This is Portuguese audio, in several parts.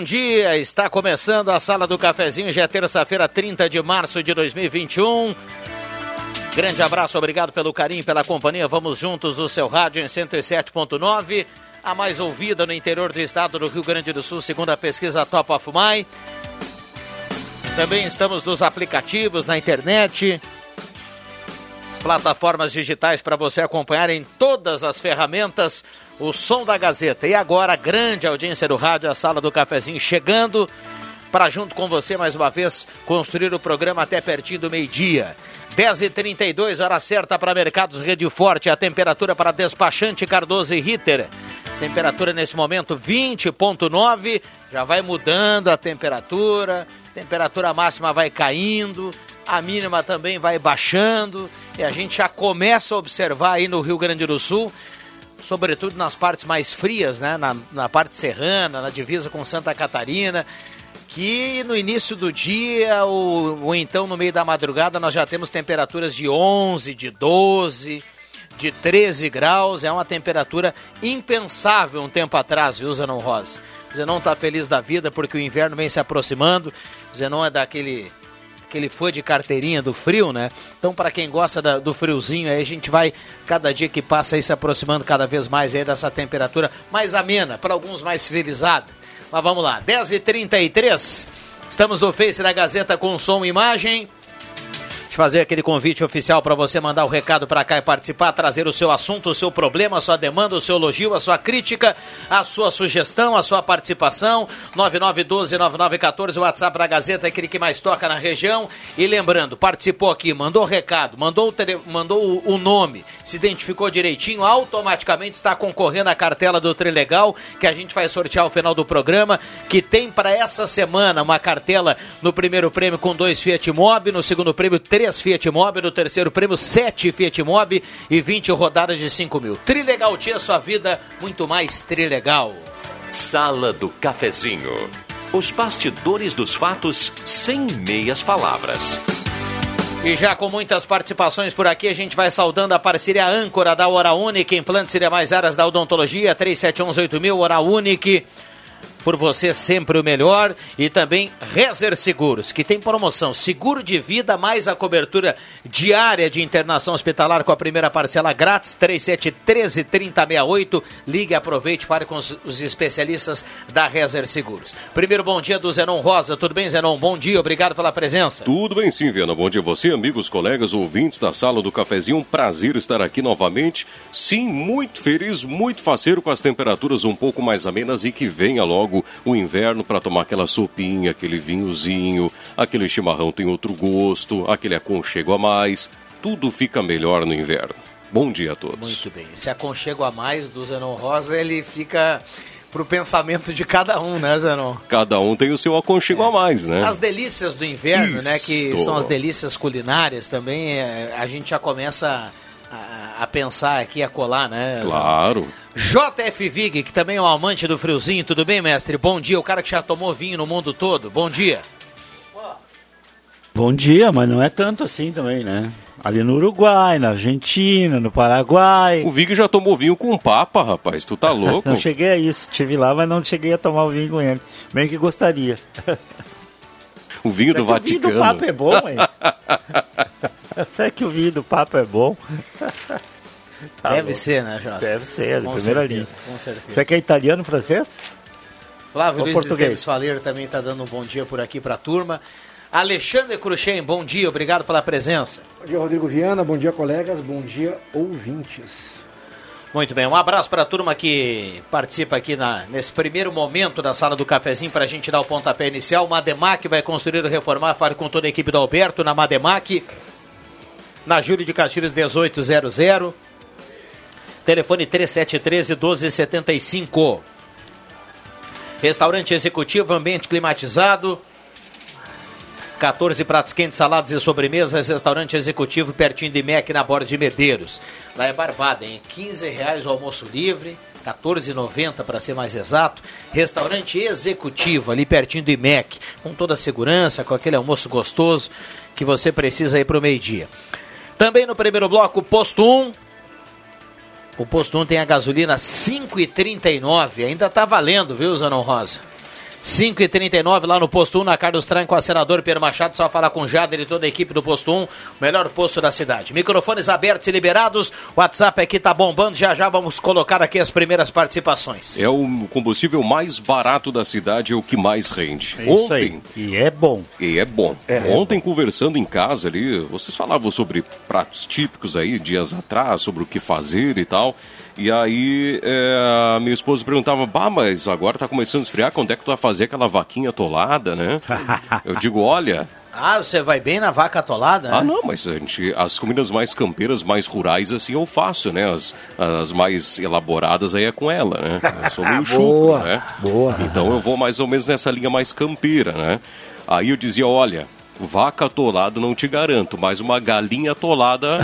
Bom dia. Está começando a Sala do Cafezinho, já é terça-feira, 30 de março de 2021. Grande abraço, obrigado pelo carinho, pela companhia. Vamos juntos no seu rádio em 107.9, a mais ouvida no interior do estado do Rio Grande do Sul, segundo a pesquisa Top of My. Também estamos nos aplicativos, na internet, plataformas digitais para você acompanhar em todas as ferramentas o som da Gazeta. E agora, a grande audiência do rádio, a sala do cafezinho chegando para junto com você mais uma vez construir o programa até pertinho do meio-dia. 10h32, hora certa para Mercados Rede Forte, a temperatura para despachante Cardoso e Ritter. Temperatura nesse momento 20.9, já vai mudando a temperatura, temperatura máxima vai caindo, a mínima também vai baixando, e a gente já começa a observar aí no Rio Grande do Sul sobretudo nas partes mais frias, né? Na, na parte serrana, na divisa com Santa Catarina, que no início do dia ou, ou então no meio da madrugada nós já temos temperaturas de 11, de 12, de 13 graus. É uma temperatura impensável um tempo atrás, viu, Zanon Rosa? Zenon está feliz da vida porque o inverno vem se aproximando. Zenon é daquele que ele foi de carteirinha do frio, né? Então, para quem gosta da, do friozinho, aí a gente vai, cada dia que passa, aí se aproximando cada vez mais aí dessa temperatura mais amena, para alguns mais civilizada. Mas vamos lá, 10h33, estamos no Face da Gazeta com som e imagem fazer aquele convite oficial para você mandar o recado para cá e participar, trazer o seu assunto, o seu problema, a sua demanda, o seu elogio, a sua crítica, a sua sugestão, a sua participação. 9912-9914, o WhatsApp da Gazeta, aquele que mais toca na região. E lembrando, participou aqui, mandou o recado, mandou o, tele, mandou o nome, se identificou direitinho, automaticamente está concorrendo à cartela do Trilegal, que a gente vai sortear ao final do programa, que tem para essa semana uma cartela no primeiro prêmio com dois Fiat Mobi, no segundo prêmio três 3 Fiat Mobi, no terceiro prêmio 7 Fiat Mobi e 20 rodadas de 5 mil. Trilegal tinha sua vida muito mais trilegal. Sala do Cafezinho. Os bastidores dos fatos sem meias palavras. E já com muitas participações por aqui, a gente vai saudando a parceria âncora da Hora Única, implantes e demais áreas da odontologia, 37118000, Hora Única por você sempre o melhor e também Rezer Seguros, que tem promoção seguro de vida mais a cobertura diária de internação hospitalar com a primeira parcela grátis 3713 3068. Ligue, aproveite, fale com os, os especialistas da Rezer Seguros. Primeiro bom dia do Zenon Rosa. Tudo bem, Zenon? Bom dia, obrigado pela presença. Tudo bem sim, Viana. Bom dia a você, amigos, colegas, ouvintes da sala do cafezinho. Um prazer estar aqui novamente. Sim, muito feliz, muito faceiro com as temperaturas um pouco mais amenas e que venha logo logo o inverno para tomar aquela sopinha, aquele vinhozinho, aquele chimarrão tem outro gosto, aquele aconchego a mais. Tudo fica melhor no inverno. Bom dia a todos. Muito bem. Esse aconchego a mais do Zenon Rosa, ele fica pro pensamento de cada um, né, Zenon? Cada um tem o seu aconchego é. a mais, né? As delícias do inverno, Isto. né, que são as delícias culinárias também, é, a gente já começa a, a, pensar aqui, a colar, né? Claro. JF Vig, que também é um amante do friozinho, tudo bem, mestre? Bom dia, o cara que já tomou vinho no mundo todo, bom dia. Bom dia, mas não é tanto assim também, né? Ali no Uruguai, na Argentina, no Paraguai. O Vig já tomou vinho com o Papa, rapaz, tu tá louco? não cheguei a isso, estive lá, mas não cheguei a tomar o vinho com ele. Bem que gostaria. o vinho do Vaticano. O vinho do Papa é bom, hein? Será que o vinho do Papa é bom? Tá Deve ser, né, Jota? Deve ser, de primeira linha. Com certeza. Você quer italiano, francês? Flávio Ou Luiz português? Faleiro também está dando um bom dia por aqui para a turma. Alexandre Cruxem, bom dia, obrigado pela presença. Bom dia, Rodrigo Viana, bom dia, colegas, bom dia, ouvintes. Muito bem, um abraço para a turma que participa aqui na, nesse primeiro momento da sala do cafezinho para a gente dar o pontapé inicial. Mademac vai construir e reformar, fale com toda a equipe do Alberto na Mademac. na Júlio de Castilhos 1800. Telefone 3713 1275. Restaurante executivo, ambiente climatizado. 14 pratos quentes, saladas e sobremesas, restaurante executivo pertinho de MEC na Borda de Medeiros. Lá é barbada, hein? 15 reais o almoço livre, 14,90 para ser mais exato. Restaurante executivo ali pertinho do IMEC, com toda a segurança, com aquele almoço gostoso que você precisa ir para o meio-dia. Também no primeiro bloco, posto 1. O posto 1 tem a gasolina 5,39. Ainda está valendo, viu, Zanon Rosa? 5h39 lá no posto 1, na Carlos Tran com a senador Pedro Machado. Só falar com o Jader e toda a equipe do posto 1, o melhor posto da cidade. Microfones abertos e liberados. O WhatsApp aqui tá bombando. Já já vamos colocar aqui as primeiras participações. É o combustível mais barato da cidade, é o que mais rende. É isso Ontem. Aí. E é bom. E é bom. É, Ontem, é bom. conversando em casa ali, vocês falavam sobre pratos típicos aí, dias atrás, sobre o que fazer e tal. E aí é, minha esposa perguntava, bah, mas agora tá começando a esfriar, quando é que tu vai fazer aquela vaquinha atolada, né? Eu digo, olha, ah, você vai bem na vaca atolada? Né? Ah, não, mas a gente, as comidas mais campeiras, mais rurais, assim, eu faço, né? As, as mais elaboradas aí é com ela, né? Eu sou meio chucro, né? Boa. Então eu vou mais ou menos nessa linha mais campeira, né? Aí eu dizia, olha, Vaca atolada não te garanto, mas uma galinha atolada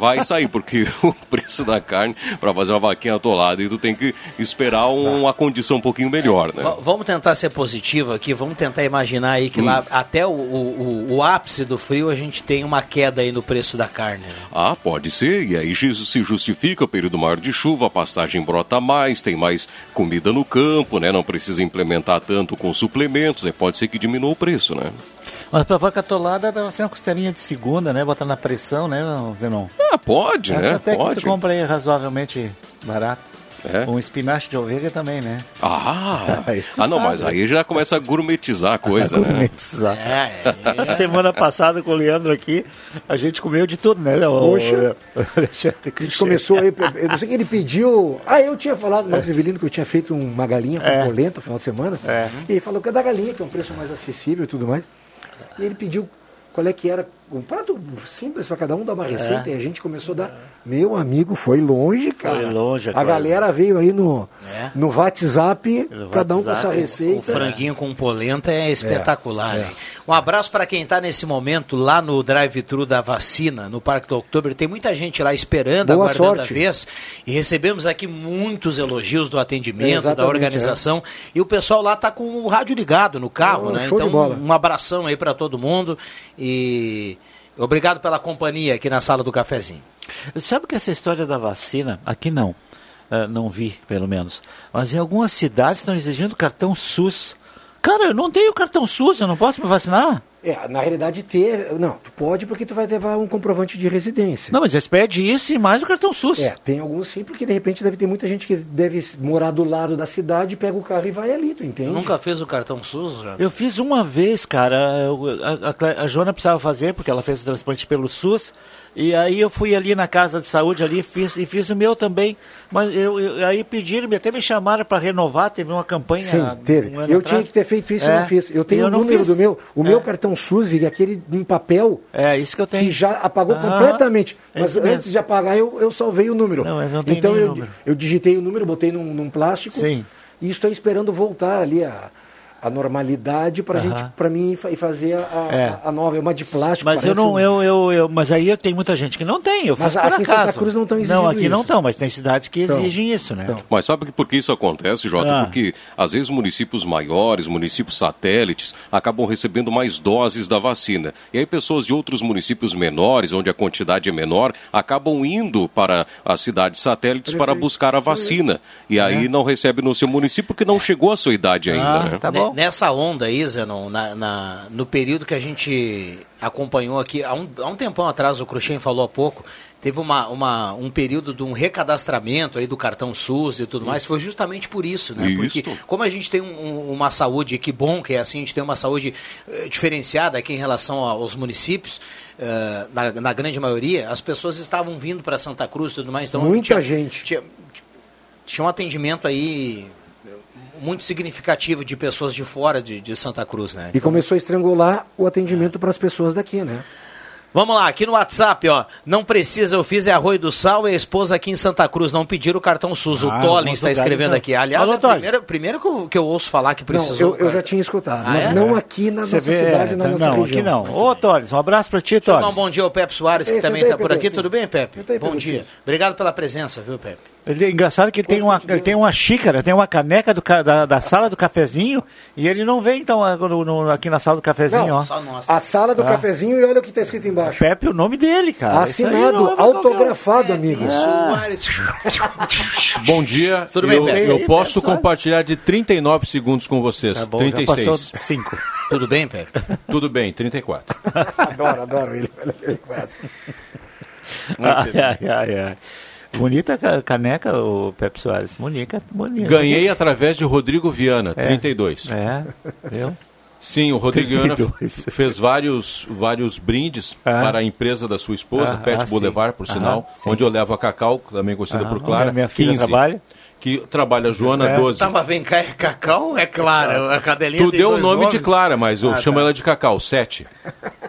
vai sair, porque o preço da carne para fazer uma vaquinha atolada e tu tem que esperar um, uma condição um pouquinho melhor, né? Vamos tentar ser positivo aqui, vamos tentar imaginar aí que hum. lá até o, o, o, ápice do frio a gente tem uma queda aí no preço da carne. Né? Ah, pode ser, e aí se justifica o período maior de chuva, a pastagem brota mais, tem mais comida no campo, né? Não precisa implementar tanto com suplementos, pode ser que diminua o preço, né? Mas pra vaca atolada dá ser uma costelinha de segunda, né? Botar na pressão, né, Zenon? Ah, pode, Essa né? até pode. que tu compra aí razoavelmente barato. É? Um espinafre de ovelha também, né? Ah, ah não, mas aí já começa a gourmetizar a coisa, né? gourmetizar. né? É, é. Semana passada com o Leandro aqui, a gente comeu de tudo, né? Poxa, a gente começou aí, eu não sei que ele pediu, ah, eu tinha falado no Evelino que eu tinha feito uma galinha com é. polenta no final de semana, é. e ele falou que é da galinha, que é um preço mais acessível e tudo mais. E ele pediu qual é que era um prato simples para cada um dar uma receita é. e a gente começou a dar. Meu amigo, foi longe, cara. Foi longe, a, a galera veio aí no, é. no WhatsApp para dar uma essa receita. O franguinho com polenta é espetacular. É. Um abraço para quem está nesse momento lá no drive-thru da vacina, no Parque do Outubro. Tem muita gente lá esperando, Boa aguardando sorte. a vez. E recebemos aqui muitos elogios do atendimento, da organização. É. E o pessoal lá está com o rádio ligado no carro, oh, né? Então, um abração aí para todo mundo. E Obrigado pela companhia aqui na sala do cafezinho. Sabe que essa história da vacina, aqui não, uh, não vi pelo menos, mas em algumas cidades estão exigindo cartão SUS. Cara, eu não tenho cartão SUS, eu não posso me vacinar? É, na realidade ter. Não, tu pode porque tu vai levar um comprovante de residência. Não, mas eles pedem isso e mais o cartão SUS. É, tem alguns sim, porque de repente deve ter muita gente que deve morar do lado da cidade, pega o carro e vai ali, tu entende? nunca fez o cartão SUS, já? Eu fiz uma vez, cara. A, a, a Joana precisava fazer, porque ela fez o transplante pelo SUS. E aí eu fui ali na casa de saúde ali fiz, e fiz o meu também. Mas eu, eu aí pediram, até me chamaram para renovar, teve uma campanha. Sim, teve. Um eu atrás. tinha que ter feito isso e é, não fiz. Eu tenho o número fiz. do meu. O é. meu cartão SUS, aquele em papel. É, isso que eu tenho. Que já apagou completamente. É mas antes mesmo. de apagar, eu, eu salvei o número. Não, não então eu, número. eu digitei o número, botei num, num plástico. Sim. E estou esperando voltar ali a a normalidade para uhum. gente para mim e fazer a, é. a, nova é uma de plástico mas eu não um... eu, eu, eu, mas aí tem muita gente que não tem eu mas aqui em Santa Cruz não estão exigindo não aqui isso. não estão mas tem cidades que então, exigem isso né então. mas sabe por que isso acontece Jota ah. porque às vezes municípios maiores municípios satélites acabam recebendo mais doses da vacina e aí pessoas de outros municípios menores onde a quantidade é menor acabam indo para as cidades satélites Perfeito. para buscar a vacina e aí é. não recebe no seu município porque não chegou a sua idade ainda ah, né? tá bom nessa onda aí, Zenon, na, na, no período que a gente acompanhou aqui, há um, há um tempão atrás, o Cruxem falou há pouco, teve uma, uma, um período de um recadastramento aí do cartão SUS e tudo isso. mais, foi justamente por isso, né? Isso. Porque como a gente tem um, uma saúde, que bom que é assim, a gente tem uma saúde uh, diferenciada aqui em relação aos municípios, uh, na, na, grande maioria, as pessoas estavam vindo para Santa Cruz e tudo mais. Então, Muita tinha, gente. Tinha, tinha um atendimento aí muito significativo de pessoas de fora de, de Santa Cruz, né? E começou a estrangular o atendimento é. para as pessoas daqui, né? Vamos lá, aqui no WhatsApp, ó. Não precisa, eu fiz é arroio do sal e a esposa aqui em Santa Cruz. Não pediram o cartão SUS. Ah, o Tollin está escrevendo aqui. Aliás, é a primeira, primeira que, eu, que eu ouço falar que precisou. Não, eu, eu, já tinha escutado, ah, mas é? não aqui na Você nossa vê, cidade, na tá, nossa não, região. Aqui não. Ô, Tolis, um abraço para ti, Tolis. Um bom dia ao Pepe Soares, que Esse também está por aqui. Tudo bem, Pepe? Bom dia. Obrigado pela presença, viu, Pepe? Ele é engraçado que ele tem, uma, ele tem uma xícara, tem uma caneca do, da, da sala do cafezinho e ele não vem então no, no, aqui na sala do cafezinho, não, ó. A sala do ah. cafezinho e olha o que está escrito embaixo. Pepe, o nome dele, cara. Assinado, é autografado, amigo. Ah. Bom dia. Tudo bem, eu, Pepe? Eu posso compartilhar de 39 segundos com vocês. Tá bom, 36. Já 5. Tudo bem, Pepe? Tudo bem, 34. adoro, adoro ele. ai, ai, ai, ai. Bonita caneca, o Pepe Soares. Bonita, bonita. Ganhei através de Rodrigo Viana, é, 32. É, viu? Sim, o Rodrigo Viana fez vários, vários brindes ah. para a empresa da sua esposa, ah, Pet ah, Boulevard, por sinal, onde eu levo a Cacau, também conhecida por Clara. Minha filha 15, trabalha. Que trabalha a Joana, é. 12. Tá, mas vem cá, é Cacau é Clara? A cadelinha Tu deu o nome nomes? de Clara, mas eu ah, chamo tá. ela de Cacau, 7.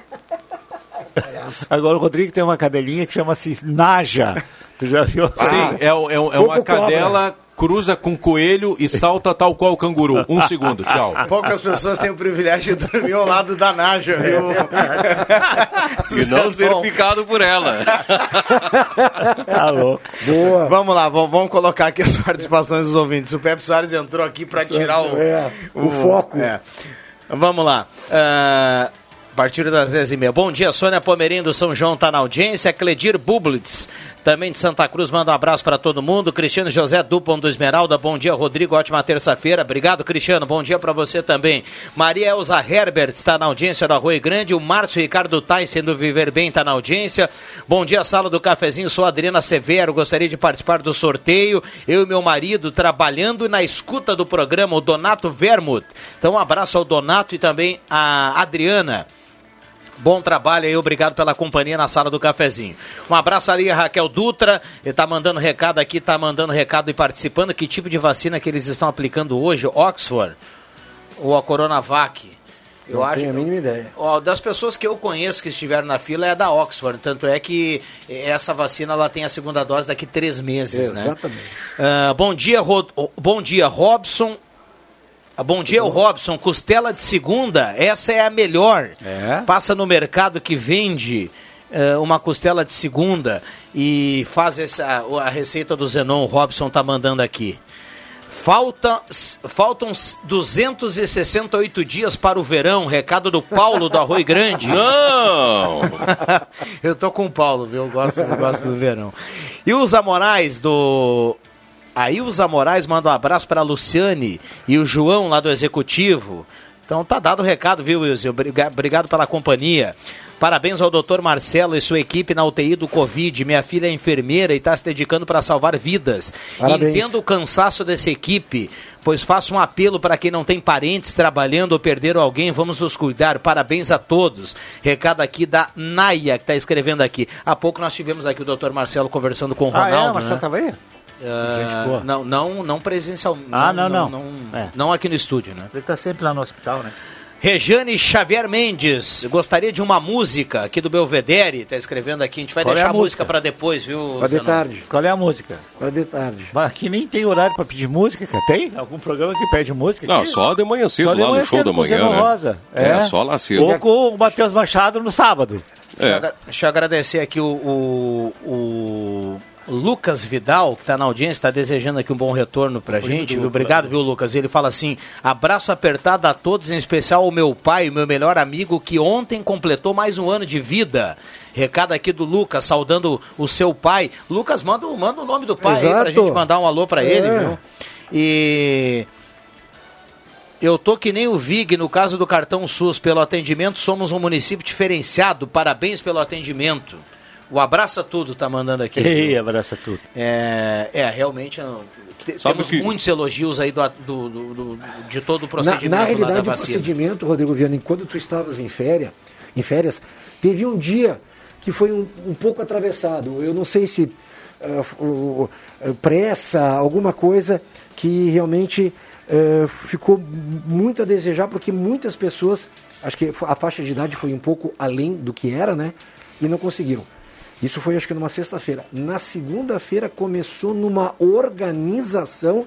Agora o Rodrigo tem uma cadelinha que chama-se Naja. Tu já viu? Sim, é, é, é uma cadela cruza com coelho e salta tal qual o canguru. Um segundo, tchau. Poucas pessoas têm o privilégio de dormir ao lado da Naja, viu? e não ser Bom. picado por ela. tá louco. Boa. Vamos lá, vamos, vamos, colocar aqui as participações dos ouvintes. O Pepe Soares entrou aqui para tirar o, é, o, o, foco. É. Vamos lá. Uh, a partir das 10h30. Bom dia, Sônia Pomerinho do São João está na audiência. Cledir Bublitz, também de Santa Cruz, manda um abraço para todo mundo. Cristiano José Dupont do Esmeralda, bom dia, Rodrigo. Ótima terça-feira. Obrigado, Cristiano. Bom dia para você também. Maria Elza Herbert está na audiência do Arroio Grande. O Márcio Ricardo Tyson do Viver Bem está na audiência. Bom dia, sala do cafezinho. Sou Adriana Severo. Gostaria de participar do sorteio. Eu e meu marido trabalhando na escuta do programa, o Donato Vermut. Então, um abraço ao Donato e também a Adriana. Bom trabalho aí, obrigado pela companhia na sala do cafezinho. Um abraço ali a Raquel Dutra, ele tá mandando recado aqui, tá mandando recado e participando. Que tipo de vacina que eles estão aplicando hoje? Oxford ou a Coronavac? Eu não acho. Tenho a mínima ideia. Ó, das pessoas que eu conheço que estiveram na fila é da Oxford. Tanto é que essa vacina ela tem a segunda dose daqui três meses, Exatamente. né? Exatamente. Uh, bom dia, Rod... bom dia, Robson bom dia, o Robson. Costela de segunda, essa é a melhor. É? Passa no mercado que vende uh, uma costela de segunda e faz essa, a receita do Zenon. O Robson tá mandando aqui. Falta, faltam 268 dias para o verão. Recado do Paulo do Arroio Grande. Não! eu tô com o Paulo, viu? Eu gosto, eu gosto do verão. E os Amorais do a Ilza Moraes manda um abraço para a Luciane e o João lá do Executivo. Então tá dado o recado, viu, Wilson? Obrigado pela companhia. Parabéns ao doutor Marcelo e sua equipe na UTI do Covid. Minha filha é enfermeira e está se dedicando para salvar vidas. Parabéns. Entendo o cansaço dessa equipe, pois faço um apelo para quem não tem parentes trabalhando ou perderam alguém, vamos nos cuidar. Parabéns a todos. Recado aqui da Naia, que está escrevendo aqui. Há pouco nós tivemos aqui o doutor Marcelo conversando com o Ronaldo. Ah, é? Marcelo estava né? aí? Uh, não, não, não presencial. Ah, não, não. Não, não, é. não aqui no estúdio, né? Ele está sempre lá no hospital, né? Rejane Xavier Mendes, gostaria de uma música aqui do Belvedere, tá escrevendo aqui, a gente vai Qual é deixar é a, a música, para depois, viu? Para de tarde. Qual é a música? Para de tarde. Mas aqui nem tem horário para pedir música, tem? Algum programa que pede música? Não, só de manhã cedo, só lá manhã no show cedo, da manhã, né? Rosa. É. é, só lá cedo. Ou com o Matheus Machado no sábado. É. Deixa eu agradecer aqui o, o, o Lucas Vidal, que está na audiência, está desejando aqui um bom retorno para a gente. Obrigado, viu, Lucas? Ele fala assim: abraço apertado a todos, em especial ao meu pai, meu melhor amigo, que ontem completou mais um ano de vida. Recado aqui do Lucas, saudando o seu pai. Lucas, manda, manda o nome do pai Exato. aí pra gente mandar um alô para é. ele, viu? E. Eu tô que nem o Vig no caso do cartão SUS. Pelo atendimento, somos um município diferenciado. Parabéns pelo atendimento. O Abraça Tudo tá mandando aqui. Ei, Abraça Tudo. É, é realmente Sabe temos que... muitos elogios aí do, do, do, do, de todo o procedimento na, na realidade, o procedimento, Rodrigo Viana, enquanto tu estavas em férias, em férias, teve um dia que foi um, um pouco atravessado. Eu não sei se uh, uh, pressa, alguma coisa que realmente uh, ficou muito a desejar, porque muitas pessoas, acho que a faixa de idade foi um pouco além do que era, né? e não conseguiram. Isso foi acho que numa sexta-feira. Na segunda-feira começou numa organização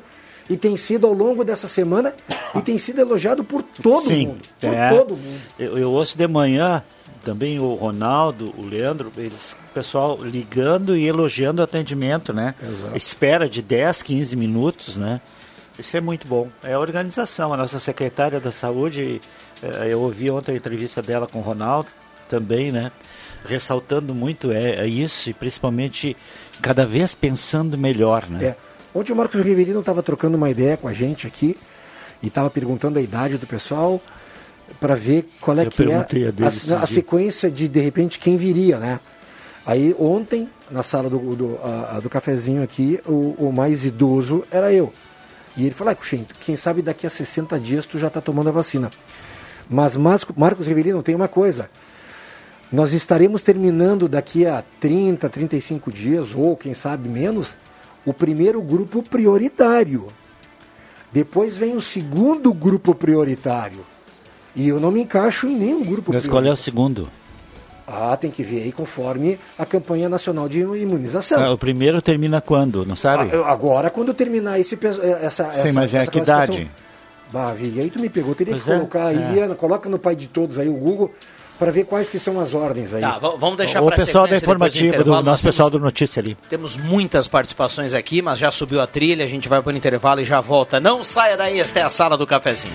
e tem sido ao longo dessa semana e tem sido elogiado por todo Sim, mundo. Por é. todo mundo. Eu, eu ouço de manhã também o Ronaldo, o Leandro, eles, pessoal ligando e elogiando o atendimento, né? Exato. Espera de 10, 15 minutos, né? Isso é muito bom. É a organização, a nossa secretária da saúde, eh, eu ouvi ontem a entrevista dela com o Ronaldo também, né? Ressaltando muito é, é isso, e principalmente cada vez pensando melhor, né? É. Ontem o Marcos Riverino estava trocando uma ideia com a gente aqui e estava perguntando a idade do pessoal para ver qual é Eu que é a, a, a sequência de de repente quem viria, né? Aí ontem na sala do, do, a, do cafezinho aqui o, o, mais idoso era eu e ele falou, ah, quem sabe daqui a 60 dias tu já está tomando a vacina. Mas Marcos Riverino tem uma coisa. Nós estaremos terminando daqui a 30, 35 dias, ou quem sabe menos, o primeiro grupo prioritário. Depois vem o segundo grupo prioritário. E eu não me encaixo em nenhum grupo Mas prioritário. qual é o segundo? Ah, tem que ver aí conforme a campanha nacional de imunização. Ah, o primeiro termina quando, não sabe? Ah, agora, quando terminar esse, essa, Sim, mas é que idade? Bah, Vi, aí tu me pegou, teria pois que é, colocar aí, é. Viana, coloca no pai de todos aí o Google para ver quais que são as ordens aí. Tá, vamos deixar para o pessoal da informativa do nosso pessoal do notícia ali. Temos muitas participações aqui, mas já subiu a trilha, a gente vai para o intervalo e já volta. Não saia daí, esta é a sala do cafezinho.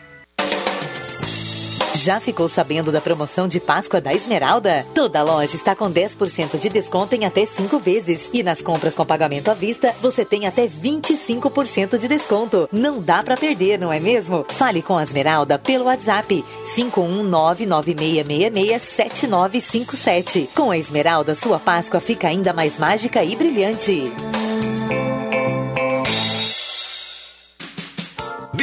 Já ficou sabendo da promoção de Páscoa da Esmeralda? Toda loja está com 10% de desconto em até 5 vezes. E nas compras com pagamento à vista, você tem até 25% de desconto. Não dá para perder, não é mesmo? Fale com a Esmeralda pelo WhatsApp 51996667957. Com a Esmeralda, sua Páscoa fica ainda mais mágica e brilhante.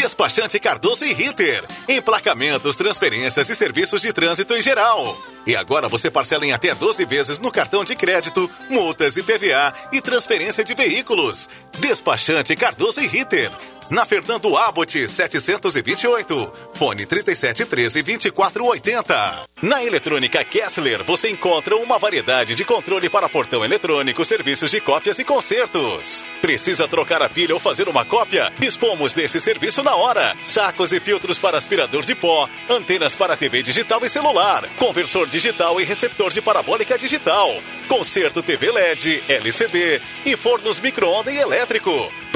Despachante Cardoso e Ritter. Emplacamentos, transferências e serviços de trânsito em geral. E agora você parcela em até 12 vezes no cartão de crédito, multas e PVA e transferência de veículos. Despachante Cardoso e Ritter na Fernando Abbott 728, fone 3713 2480. Na Eletrônica Kessler você encontra uma variedade de controle para portão eletrônico, serviços de cópias e consertos. Precisa trocar a pilha ou fazer uma cópia? Dispomos desse serviço na hora. Sacos e filtros para aspirador de pó, antenas para TV digital e celular, conversor digital e receptor de parabólica digital, conserto TV LED, LCD e fornos micro-ondas e elétrico.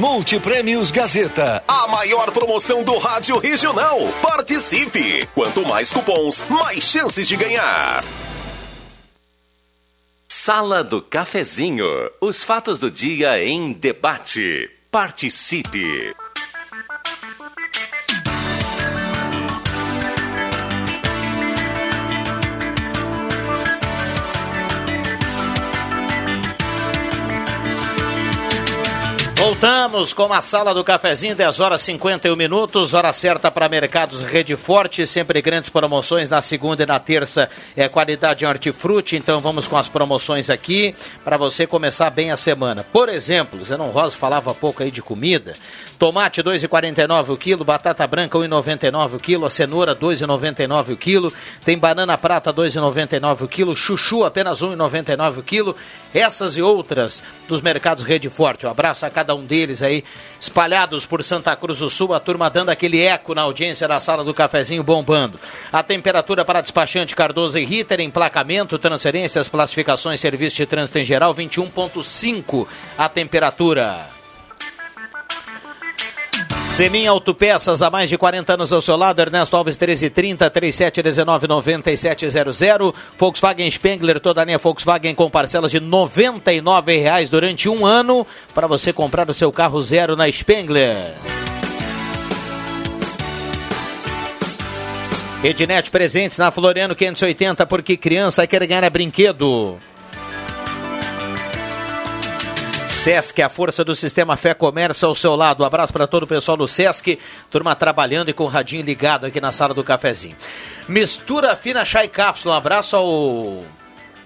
Multiprêmios Gazeta. A maior promoção do rádio regional. Participe! Quanto mais cupons, mais chances de ganhar. Sala do Cafezinho. Os fatos do dia em debate. Participe! Voltamos com a sala do cafezinho, 10 horas 51 minutos, hora certa para mercados Rede Forte, sempre grandes promoções na segunda e na terça é qualidade em hortifruti, então vamos com as promoções aqui para você começar bem a semana. Por exemplo, Zenon Rosa falava pouco aí de comida, tomate 2,49 o quilo, batata branca 1,99 o quilo, a cenoura 2,99 o quilo, tem banana prata 2,99 o quilo, chuchu apenas 1,99 o quilo, essas e outras dos mercados Rede Forte. Um abraço a cada um deles aí, espalhados por Santa Cruz do Sul, a turma dando aquele eco na audiência da sala do cafezinho bombando. A temperatura para despachante Cardoso e Ritter, emplacamento, transferências, classificações, serviço de trânsito em geral, 21.5 a temperatura. Semin Autopeças, há mais de 40 anos ao seu lado, Ernesto Alves 1330 3719 9700. Volkswagen Spengler, toda a linha Volkswagen com parcelas de 99 reais durante um ano para você comprar o seu carro zero na Spengler. Ednet presentes na Floriano 580, porque criança quer ganhar brinquedo. Sesc, a força do sistema Fé Comércio ao seu lado. Um abraço para todo o pessoal do Sesc, turma trabalhando e com o radinho ligado aqui na sala do cafezinho. Mistura fina chá e cápsula. Um abraço ao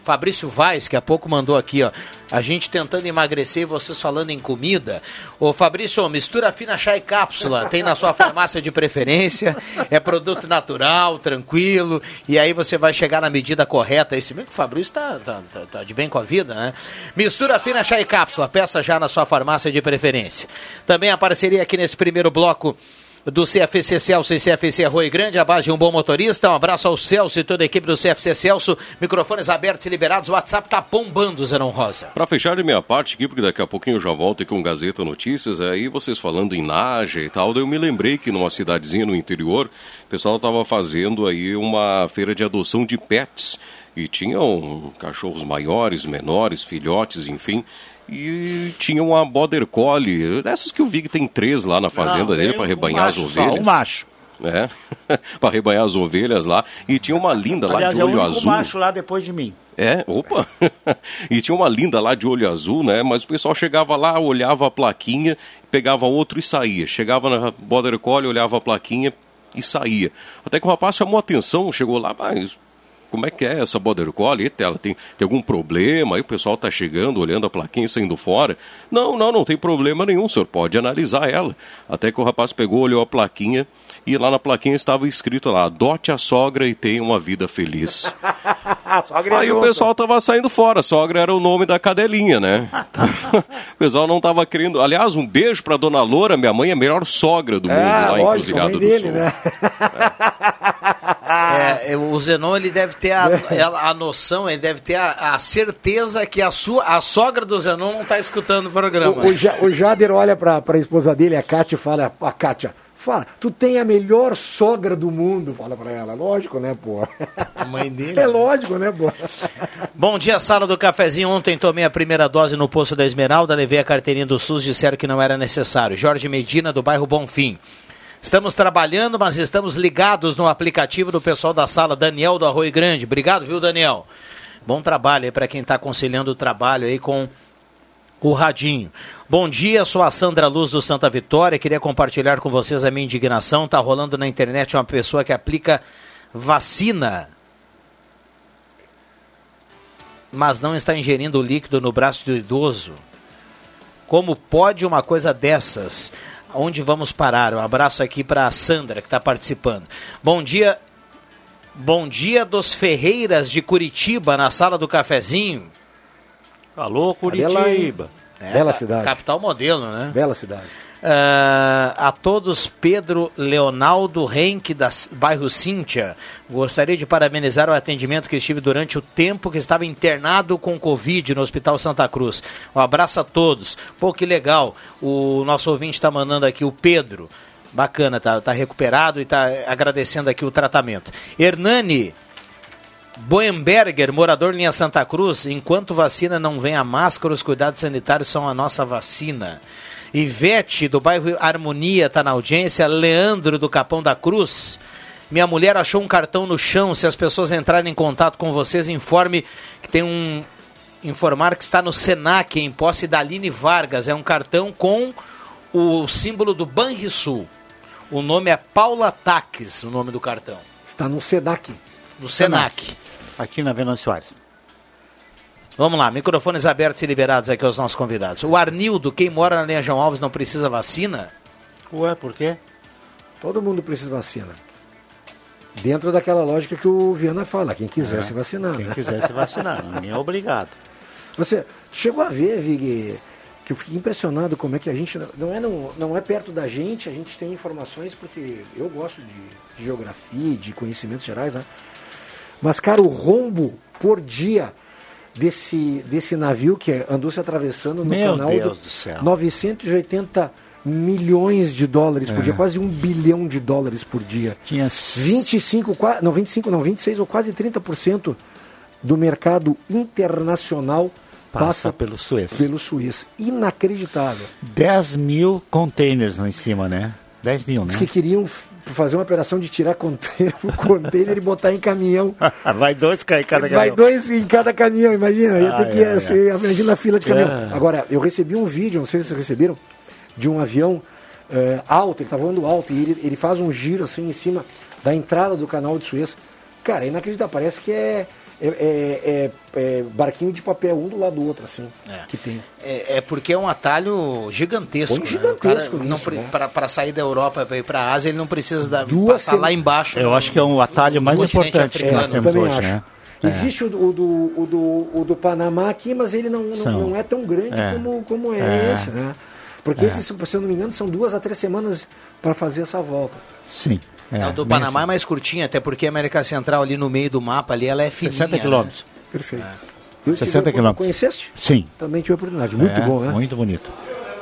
Fabrício Vaz, que há pouco mandou aqui, ó. A gente tentando emagrecer e vocês falando em comida. Ô Fabrício, mistura fina chá e cápsula. Tem na sua farmácia de preferência. É produto natural, tranquilo. E aí você vai chegar na medida correta. Esse mesmo que o Fabrício tá, tá, tá, tá de bem com a vida, né? Mistura fina chá e cápsula. Peça já na sua farmácia de preferência. Também a parceria aqui nesse primeiro bloco do CFC Celso e CFC Rui Grande, a base de um bom motorista. Um abraço ao Celso e toda a equipe do CFC Celso. Microfones abertos e liberados. O WhatsApp tá bombando, Zerão Rosa. Para fechar de minha parte aqui, porque daqui a pouquinho eu já volto com Gazeta Notícias, aí vocês falando em Naja e tal, eu me lembrei que numa cidadezinha no interior, o pessoal estava fazendo aí uma feira de adoção de pets. E tinham cachorros maiores, menores, filhotes, enfim e tinha uma border collie, dessas que eu vi que tem três lá na fazenda Não, dele para rebanhar um as ovelhas. Só, um macho. É, para rebanhar as ovelhas lá. E tinha uma linda lá Aliás, de olho é o azul. macho lá depois de mim. É, opa! e tinha uma linda lá de olho azul, né? Mas o pessoal chegava lá, olhava a plaquinha, pegava outro e saía. Chegava na Border Collie, olhava a plaquinha e saía. Até que o rapaz chamou atenção, chegou lá, mas como é que é essa Border Collie? Ela tem, tem algum problema? Aí o pessoal está chegando, olhando a plaquinha e saindo fora. Não, não, não tem problema nenhum, o senhor pode analisar ela. Até que o rapaz pegou, olhou a plaquinha e lá na plaquinha estava escrito lá, adote a sogra e tenha uma vida feliz. É Aí o pessoal estava saindo fora, sogra era o nome da cadelinha, né? o pessoal não estava querendo. Aliás, um beijo para dona Loura, minha mãe é a melhor sogra do mundo é, lá lógico, em Cruzilhado do dele, Sul. Né? É. É, o Zenon ele deve ter a, a noção, ele deve ter a, a, certeza que a sua a sogra do Zenon não está escutando o programa. O, o, o Jader olha para a esposa dele, a Kátia, e fala: A Kátia, Fala, tu tem a melhor sogra do mundo, fala pra ela. Lógico, né, pô? A mãe dele. É lógico, né, pô? Bom dia, sala do cafezinho. Ontem tomei a primeira dose no Poço da Esmeralda, levei a carteirinha do SUS, disseram que não era necessário. Jorge Medina, do bairro Bonfim. Estamos trabalhando, mas estamos ligados no aplicativo do pessoal da sala, Daniel do Arroio Grande. Obrigado, viu, Daniel? Bom trabalho aí para quem está conciliando o trabalho aí com o Radinho. Bom dia, sou a Sandra Luz do Santa Vitória. Queria compartilhar com vocês a minha indignação. Está rolando na internet uma pessoa que aplica vacina, mas não está ingerindo líquido no braço do idoso. Como pode uma coisa dessas? Onde vamos parar? Um abraço aqui para a Sandra que está participando. Bom dia, bom dia dos Ferreiras de Curitiba na sala do cafezinho. Alô, Curitiba. É, Bela cidade. Capital modelo, né? Bela cidade. Uh, a todos, Pedro Leonaldo Henke, da bairro Cíntia. Gostaria de parabenizar o atendimento que estive durante o tempo que estava internado com Covid no Hospital Santa Cruz. Um abraço a todos. Pô, que legal. O nosso ouvinte está mandando aqui, o Pedro. Bacana, tá, tá recuperado e tá agradecendo aqui o tratamento. Hernani Boemberger, morador linha Santa Cruz, enquanto vacina não vem a máscara, os cuidados sanitários são a nossa vacina. Ivete, do bairro Harmonia, está na audiência. Leandro, do Capão da Cruz. Minha mulher achou um cartão no chão. Se as pessoas entrarem em contato com vocês, informe que tem um informar que está no Senac, em posse da Aline Vargas. É um cartão com o símbolo do Banrisul. O nome é Paula Taques, o nome do cartão. Está no Senac. No Senac. Senac. Aqui na Venâncio Soares. Vamos lá, microfones abertos e liberados aqui aos nossos convidados. O Arnildo, quem mora na linha João Alves não precisa vacina? Ué, por quê? Todo mundo precisa vacina. Dentro daquela lógica que o Viana fala, quem quiser é, se vacinar. Quem né? quiser se vacinar, ninguém é obrigado. Você chegou a ver, Vig, que eu fiquei impressionado como é que a gente não é não, não é perto da gente, a gente tem informações porque eu gosto de, de geografia, de conhecimentos gerais, né? Mas cara, o rombo por dia desse, desse navio que andou se atravessando no Meu canal Deus do, do céu. 980 milhões de dólares por é. dia, quase um bilhão de dólares por dia. Tinha 25, não 25, não 26 ou quase 30% do mercado internacional passa, passa pelo Suez. Pelo Suez. Inacreditável. 10 mil containers lá em cima, né? 10 mil, né? Diz que queriam fazer uma operação de tirar container, container e botar em caminhão. Vai dois em cada caminhão. Vai dois em cada caminhão, imagina. Ia ter que ai, ser ai. na fila de caminhão. É. Agora, eu recebi um vídeo, não sei se vocês receberam, de um avião uh, alto, ele estava voando alto, e ele, ele faz um giro assim em cima da entrada do canal de Suez. Cara, é inacreditável, parece que é, é, é, é, barquinho de papel um do lado do outro, assim, que tem. É, porque é um atalho gigantesco. Né? gigantesco não né? Para sair da Europa para ir para a Ásia, ele não precisa da, Duas passar lá embaixo. Eu no, acho que é um atalho mais importante que nós temos hoje, acho. né? Existe o, o, do, o, do, o do Panamá aqui, mas ele não, não, não é tão grande como, como é, esse, né? Porque é. esses, se eu não me engano, são duas a três semanas para fazer essa volta. Sim. É, é o do Panamá assim. é mais curtinho, até porque a América Central ali no meio do mapa ali ela é fininha. 60 quilômetros. Né? Perfeito. É. Eu 60 quilômetros. Conheceste? Sim. Também tive a oportunidade. Muito é, bom, né? Muito bonito.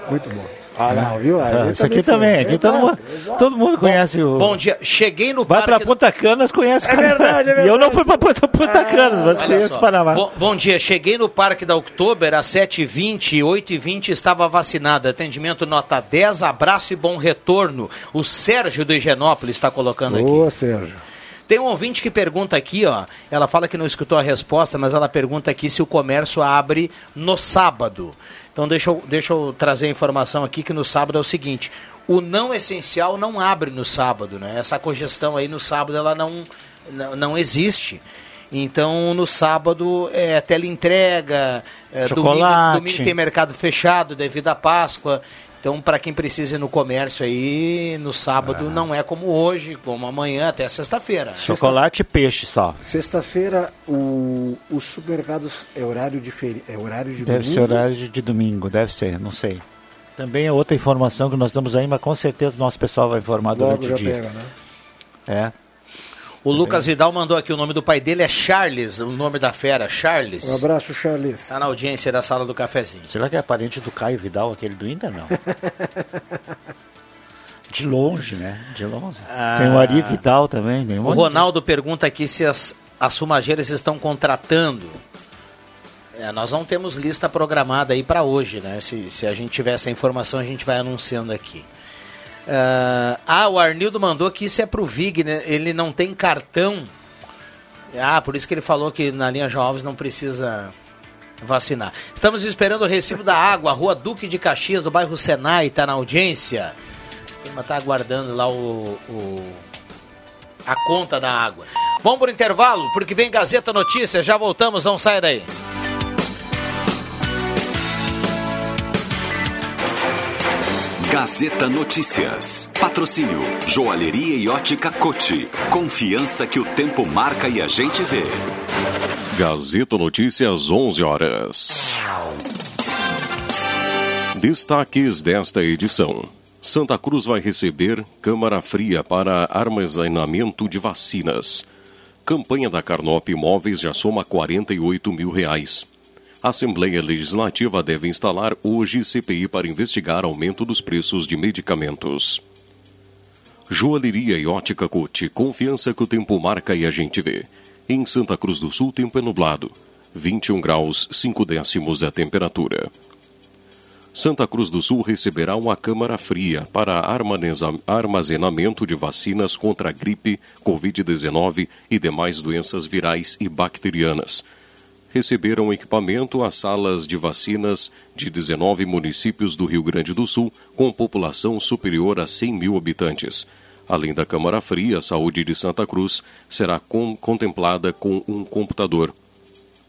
Muito bom. Ah, não, viu? Ah, isso aqui também, aqui todo mundo, todo mundo conhece o. Bom dia, cheguei no Vai para Punta Canas, conhece é verdade, é. E eu não fui para Punta, Punta ah, Canas, mas conheço Panamá. Bom, bom, dia, cheguei no Parque da Oktober às 7h20, 8h20 estava vacinado. Atendimento nota 10, abraço e bom retorno. O Sérgio do Higienópolis está colocando aqui. Boa, Sérgio. Tem um ouvinte que pergunta aqui, ó. Ela fala que não escutou a resposta, mas ela pergunta aqui se o comércio abre no sábado. Então deixa eu, deixa eu trazer a informação aqui que no sábado é o seguinte: o não essencial não abre no sábado, né? Essa congestão aí no sábado ela não, não, não existe. Então, no sábado é teleentrega, é, domingo, domingo tem mercado fechado devido à Páscoa. Então, para quem precisa ir no comércio aí, no sábado ah. não é como hoje, como amanhã, até sexta-feira. Chocolate e peixe só. Sexta-feira, o, os supermercados é horário de, feri é horário de deve domingo? Deve ser horário de domingo, deve ser, não sei. Também é outra informação que nós damos aí, mas com certeza o nosso pessoal vai informar durante o dia. Pega, né? É. O Lucas Vidal mandou aqui o nome do pai dele é Charles, o nome da fera, Charles. Um abraço, Charles. Está na audiência da sala do cafezinho. Será que é parente do Caio Vidal, aquele do Inter, não? De longe, né? De longe. Ah, tem o Ari Vidal também. Um o Ronaldo de... pergunta aqui se as, as fumageiras estão contratando. É, nós não temos lista programada aí para hoje, né? Se, se a gente tiver essa informação, a gente vai anunciando aqui. Uh, ah, o Arnildo mandou que isso é pro Vig, né? Ele não tem cartão. Ah, por isso que ele falou que na linha Alves não precisa vacinar. Estamos esperando o recibo da água, Rua Duque de Caxias, do bairro Senai, está na audiência. Está aguardando lá o, o, a conta da água. Vamos por intervalo, porque vem Gazeta Notícias. Já voltamos, não saia daí. Gazeta Notícias. Patrocínio Joalheria e Ótica Cote. Confiança que o tempo marca e a gente vê. Gazeta Notícias, 11 horas. Destaques desta edição. Santa Cruz vai receber Câmara Fria para armazenamento de vacinas. Campanha da Carnop Imóveis já soma 48 mil reais. A Assembleia Legislativa deve instalar hoje CPI para investigar aumento dos preços de medicamentos. Joalheria e ótica Cote, confiança que o tempo marca e a gente vê. Em Santa Cruz do Sul, tempo é nublado. 21 graus, 5 décimos a temperatura. Santa Cruz do Sul receberá uma câmara fria para armazenamento de vacinas contra a gripe, Covid-19 e demais doenças virais e bacterianas receberam equipamento as salas de vacinas de 19 municípios do Rio Grande do Sul, com população superior a 100 mil habitantes. Além da Câmara Fria, a saúde de Santa Cruz será com, contemplada com um computador.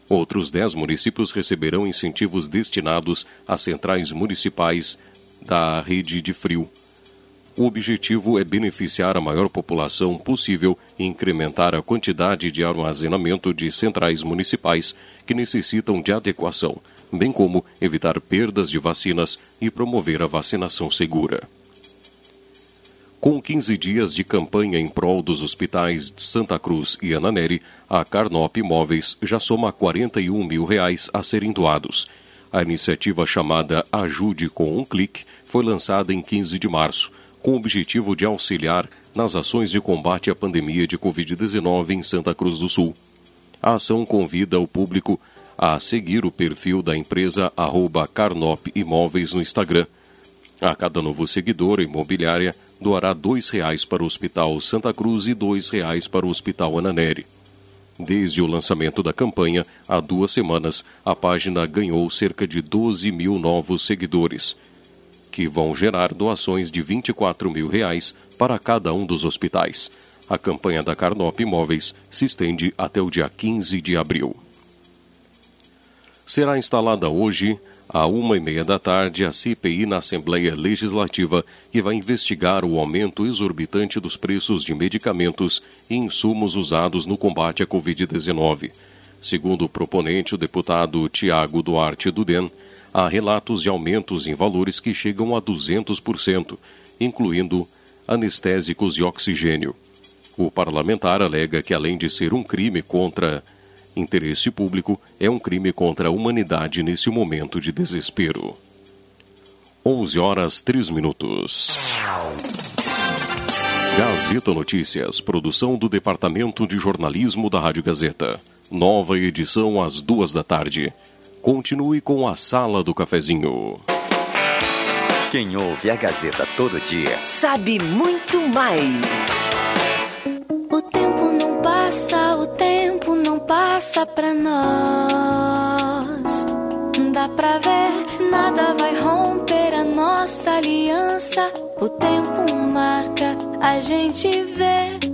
Outros 10 municípios receberão incentivos destinados a centrais municipais da rede de frio. O objetivo é beneficiar a maior população possível e incrementar a quantidade de armazenamento de centrais municipais que necessitam de adequação, bem como evitar perdas de vacinas e promover a vacinação segura. Com 15 dias de campanha em prol dos hospitais de Santa Cruz e Ananeri, a Carnop Imóveis já soma 41 mil reais a serem doados. A iniciativa chamada Ajude com um Clique foi lançada em 15 de março com o objetivo de auxiliar nas ações de combate à pandemia de Covid-19 em Santa Cruz do Sul. A ação convida o público a seguir o perfil da empresa Carnop Imóveis no Instagram. A cada novo seguidor, a imobiliária doará R$ reais para o Hospital Santa Cruz e R$ reais para o Hospital Ananeri. Desde o lançamento da campanha, há duas semanas, a página ganhou cerca de 12 mil novos seguidores que vão gerar doações de 24 mil reais para cada um dos hospitais. A campanha da Carnop Imóveis se estende até o dia 15 de abril. Será instalada hoje, à uma e meia da tarde, a CPI na Assembleia Legislativa, que vai investigar o aumento exorbitante dos preços de medicamentos e insumos usados no combate à Covid-19. Segundo o proponente, o deputado Tiago Duarte Duden, há relatos de aumentos em valores que chegam a 200%, incluindo anestésicos e oxigênio. O parlamentar alega que, além de ser um crime contra interesse público, é um crime contra a humanidade nesse momento de desespero. 11 horas 3 minutos. Gazeta Notícias, produção do Departamento de Jornalismo da Rádio Gazeta. Nova edição às duas da tarde. Continue com a Sala do Cafezinho. Quem ouve a Gazeta todo dia sabe muito mais. O tempo não passa, o tempo não passa pra nós. Dá pra ver, nada vai romper a nossa aliança. O tempo marca, a gente vê.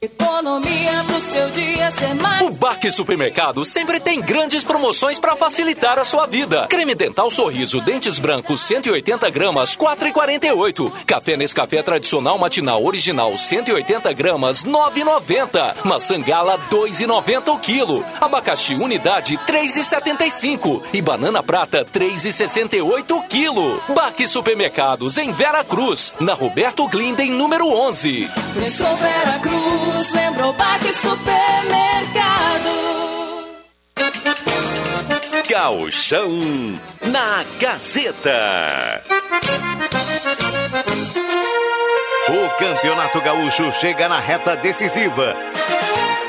Economia pro seu dia ser mais. O Baque Supermercado sempre tem grandes promoções para facilitar a sua vida. Creme dental sorriso, dentes brancos, 180 gramas, 4,48. Café Nescafé tradicional matinal original, 180 gramas, 9,90. Maçã gala, 2,90 o quilo. Abacaxi unidade, 3,75. E banana prata, 3,68 o quilo. Baque Supermercados em Vera Cruz, na Roberto Glinden, número 11. Pensou Vera Cruz lembrou Baque Supermercado. Gauchão na Gazeta. O Campeonato Gaúcho chega na reta decisiva.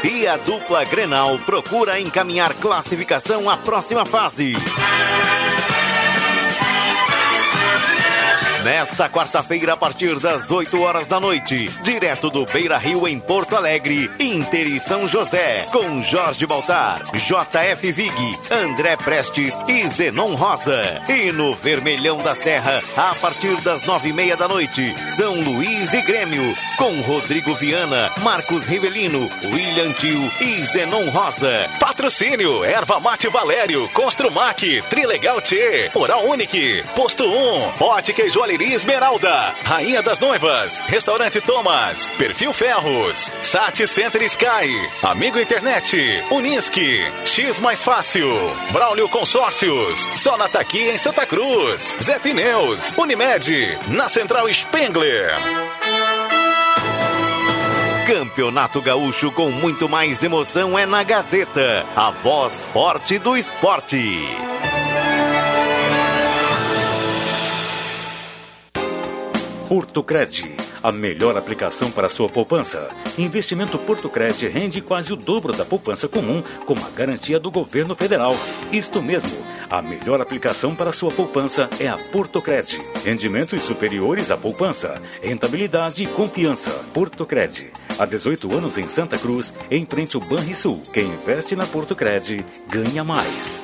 E a dupla Grenal procura encaminhar classificação à próxima fase. Nesta quarta-feira, a partir das 8 horas da noite, direto do Beira Rio em Porto Alegre, Inter e São José, com Jorge Baltar, JF Vig, André Prestes e Zenon Rosa. E no Vermelhão da Serra, a partir das nove e meia da noite, São Luís e Grêmio, com Rodrigo Viana, Marcos Rivelino, William Tio e Zenon Rosa. Patrocínio, Erva Mate Valério, Construmac, Trilegal T, Oral Unique, Posto 1, Ótica e Joalheria Esmeralda, Rainha das Noivas, Restaurante Thomas, Perfil Ferros, Sat Center Sky, Amigo Internet, Unisque, X Mais Fácil, Braulio Consórcios, Sonata aqui em Santa Cruz, Zé Pneus, Unimed, na Central Spengler. Campeonato Gaúcho com muito mais emoção é na Gazeta, a voz forte do esporte. Portocred, a melhor aplicação para sua poupança. Investimento Portocred rende quase o dobro da poupança comum com a garantia do governo federal. Isto mesmo, a melhor aplicação para sua poupança é a Portocred. Rendimentos superiores à poupança, rentabilidade e confiança. Portocred. Há 18 anos em Santa Cruz, em frente ao Banrisul. Quem investe na Portocred ganha mais.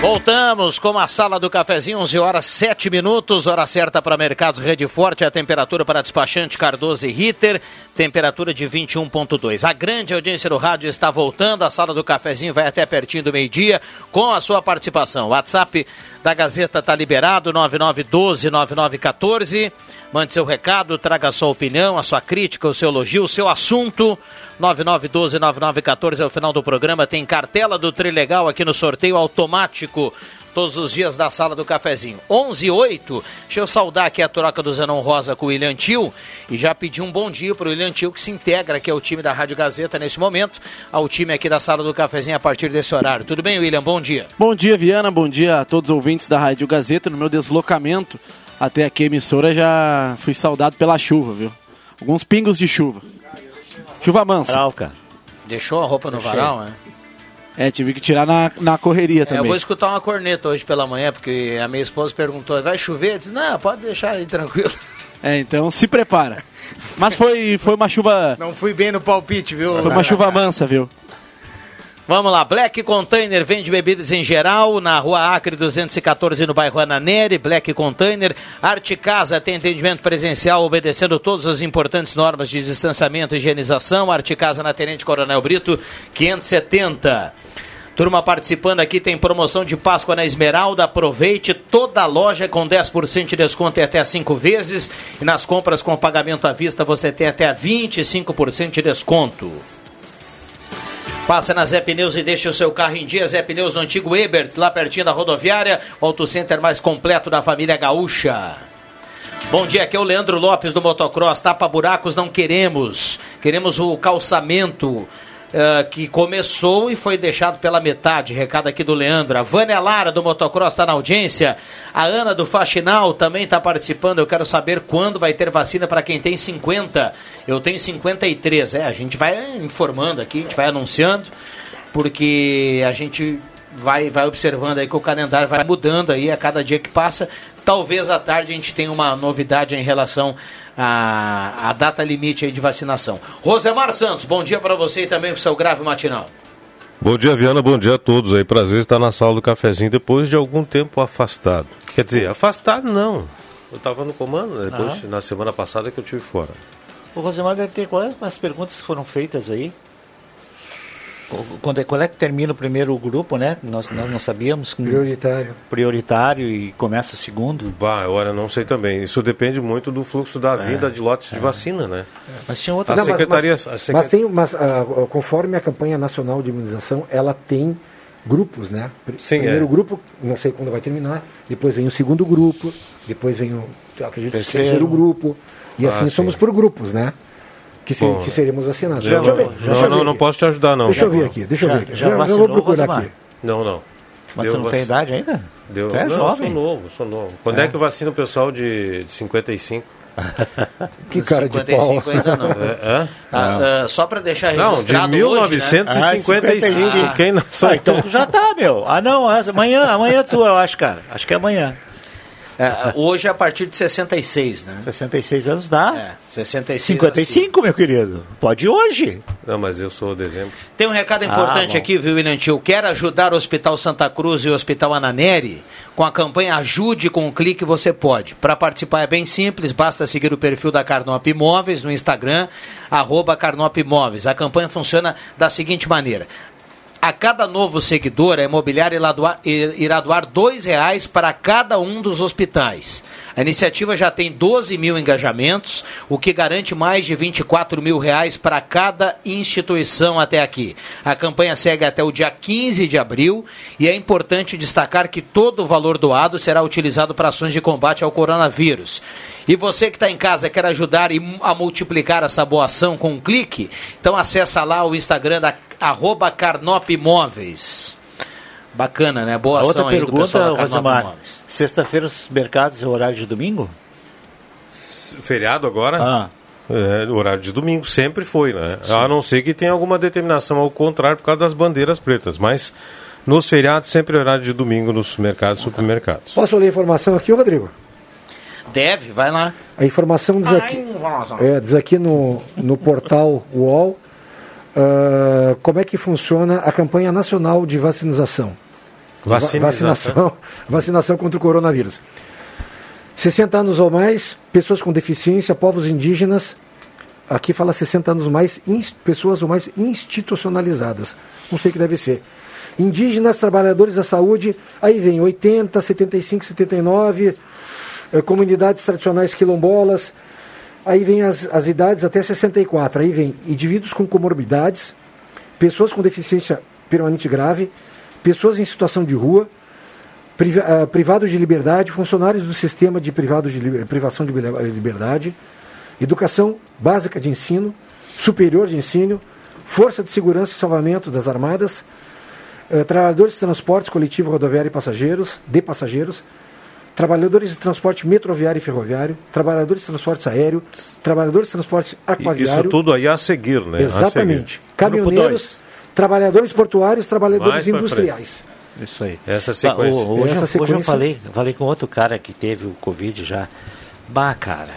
Voltamos com a sala do cafezinho, 11 horas 7 minutos, hora certa para Mercados Rede Forte, a temperatura para despachante Cardoso e Ritter, temperatura de 21.2. A grande audiência do rádio está voltando, a sala do cafezinho vai até pertinho do meio-dia com a sua participação. O WhatsApp da Gazeta está liberado, 9912-9914. Mande seu recado, traga a sua opinião, a sua crítica, o seu elogio, o seu assunto. 9912-9914 é o final do programa. Tem cartela do Trilegal aqui no sorteio automático todos os dias da sala do cafezinho. 11 e 8. Deixa eu saudar aqui a troca do Zenon Rosa com o William Tio e já pedir um bom dia para o William Tio que se integra aqui ao time da Rádio Gazeta nesse momento, ao time aqui da sala do cafezinho a partir desse horário. Tudo bem, William? Bom dia. Bom dia, Viana. Bom dia a todos os ouvintes da Rádio Gazeta. No meu deslocamento até aqui a emissora já fui saudado pela chuva, viu? Alguns pingos de chuva. Chuva mansa. Deixou a roupa no Deixei. varal, né? É, tive que tirar na, na correria É, também. eu vou escutar uma corneta hoje pela manhã, porque a minha esposa perguntou, vai chover? Eu disse, não, pode deixar aí tranquilo. É, então se prepara. Mas foi, foi uma chuva. Não fui bem no palpite, viu? Foi uma chuva mansa, viu? Vamos lá, Black Container vende bebidas em geral na rua Acre 214 no bairro Ananeri. Black Container, Arte Casa tem atendimento presencial obedecendo todas as importantes normas de distanciamento e higienização. Arte Casa na Tenente Coronel Brito 570. Turma participando aqui, tem promoção de Páscoa na Esmeralda. Aproveite toda a loja com 10% de desconto e até 5 vezes. E nas compras com pagamento à vista você tem até 25% de desconto. Passa na Zé Pneus e deixa o seu carro em dia. Zé Pneus no antigo Ebert, lá pertinho da rodoviária. Auto Center mais completo da família gaúcha. Bom dia, aqui é o Leandro Lopes do Motocross. Tapa buracos não queremos. Queremos o calçamento. Eh, que começou e foi deixado pela metade. Recado aqui do Leandro. A Vânia Lara do Motocross está na audiência. A Ana do Faxinal também está participando. Eu quero saber quando vai ter vacina para quem tem 50. Eu tenho 53. É, a gente vai informando aqui, a gente vai anunciando, porque a gente vai, vai observando aí que o calendário vai mudando aí a cada dia que passa. Talvez à tarde a gente tenha uma novidade em relação à, à data limite aí de vacinação. Rosemar Santos, bom dia para você e também para o seu grave matinal. Bom dia, Viana. Bom dia a todos aí. Prazer estar na sala do cafezinho depois de algum tempo afastado. Quer dizer, afastado não. Eu estava no comando, né? depois, na semana passada que eu tive fora. O Rosemar deve ter quais as perguntas que foram feitas aí? Quando é, quando é que termina o primeiro grupo, né? Nós, nós não sabíamos. Prioritário. Prioritário e começa o segundo. Bah, agora não sei também. Isso depende muito do fluxo da vinda de lotes de vacina, né? Mas tinha outra A Não, mas- secretaria. mas, a mas secret- tem, mas ah, conforme a campanha nacional de imunização, ela tem grupos, né? Pr- Sim, Primeiro é. grupo, não sei quando vai terminar, depois vem o segundo grupo, depois vem o acredito, Terceiro. terceiro. grupo, e Ah, assim sim. somos por grupos, né? Que, se- que seremos Deixa eu ver, não, deixa não, eu ver não, posso te ajudar, não. Deixa eu ver aqui, deixa eu ver aqui. já eu vou vacinou, procurar aqui. Não, não. Mas Deu tu não vac- tem idade ainda? Deu... Tu é não, jovem. Eu sou novo, sou novo. Quando É. é, que vacina o pessoal de, de 55? que cara 55 de pau. ainda não. É, ah, uh, só para deixar registrado Não, de 1955, hoje, né? ah, quem não ah, então tu já tá, meu. Ah, não, amanhã, amanhã é tu, eu acho, cara. Acho que é amanhã. É, hoje é a partir de 66, né? 66 anos dá. É, 66 55, assim. meu querido. Pode hoje. Não, mas eu sou dezembro. Tem um recado importante ah, aqui, viu, William Tio? Quer ajudar o Hospital Santa Cruz e o Hospital Ananeri? Com a campanha Ajude com um clique você pode. Para participar é bem simples, basta seguir o perfil da Carnop Imóveis no Instagram, arroba Carnop Imóveis. A campanha funciona da seguinte maneira. A cada novo seguidor, a imobiliária irá doar dois reais para cada um dos hospitais. A iniciativa já tem 12 mil engajamentos, o que garante mais de 24 mil reais para cada instituição até aqui. A campanha segue até o dia 15 de abril e é importante destacar que todo o valor doado será utilizado para ações de combate ao coronavírus. E você que está em casa quer ajudar a multiplicar essa boa ação com um clique, então acessa lá o Instagram da arroba Carnop Imóveis. Bacana, né? Boa a ação outra pergunta, Rosemar. Sexta-feira os mercados é horário de domingo? Feriado agora? Ah. É, horário de domingo, sempre foi, né? Sim. A não ser que tenha alguma determinação ao contrário por causa das bandeiras pretas, mas nos feriados sempre horário de domingo nos mercados e supermercados. Posso ler a informação aqui, Rodrigo? Deve, vai lá. A informação diz aqui, é, diz aqui no, no portal UOL uh, como é que funciona a campanha nacional de vacinação. Vacinação, vacinação contra o coronavírus. 60 anos ou mais, pessoas com deficiência, povos indígenas, aqui fala 60 anos mais, pessoas ou mais institucionalizadas. Não sei o que deve ser. Indígenas, trabalhadores da saúde, aí vem 80, 75, 79, eh, comunidades tradicionais quilombolas, Aí vem as, as idades até 64. Aí vem indivíduos com comorbidades, pessoas com deficiência permanente grave, pessoas em situação de rua, uh, privados de liberdade, funcionários do sistema de, privados de privação de liberdade, educação básica de ensino, superior de ensino, força de segurança e salvamento das armadas, uh, trabalhadores de transportes coletivo, rodoviário e passageiros, de passageiros, trabalhadores de transporte metroviário e ferroviário, trabalhadores de transporte aéreo, trabalhadores de transporte aquaviário. Isso tudo aí a seguir, né? Exatamente. Seguir. Caminhoneiros, trabalhadores portuários, trabalhadores industriais. Isso aí. Essa sequência. hoje, Essa sequência... hoje eu falei, falei com outro cara que teve o Covid já. Bah, cara.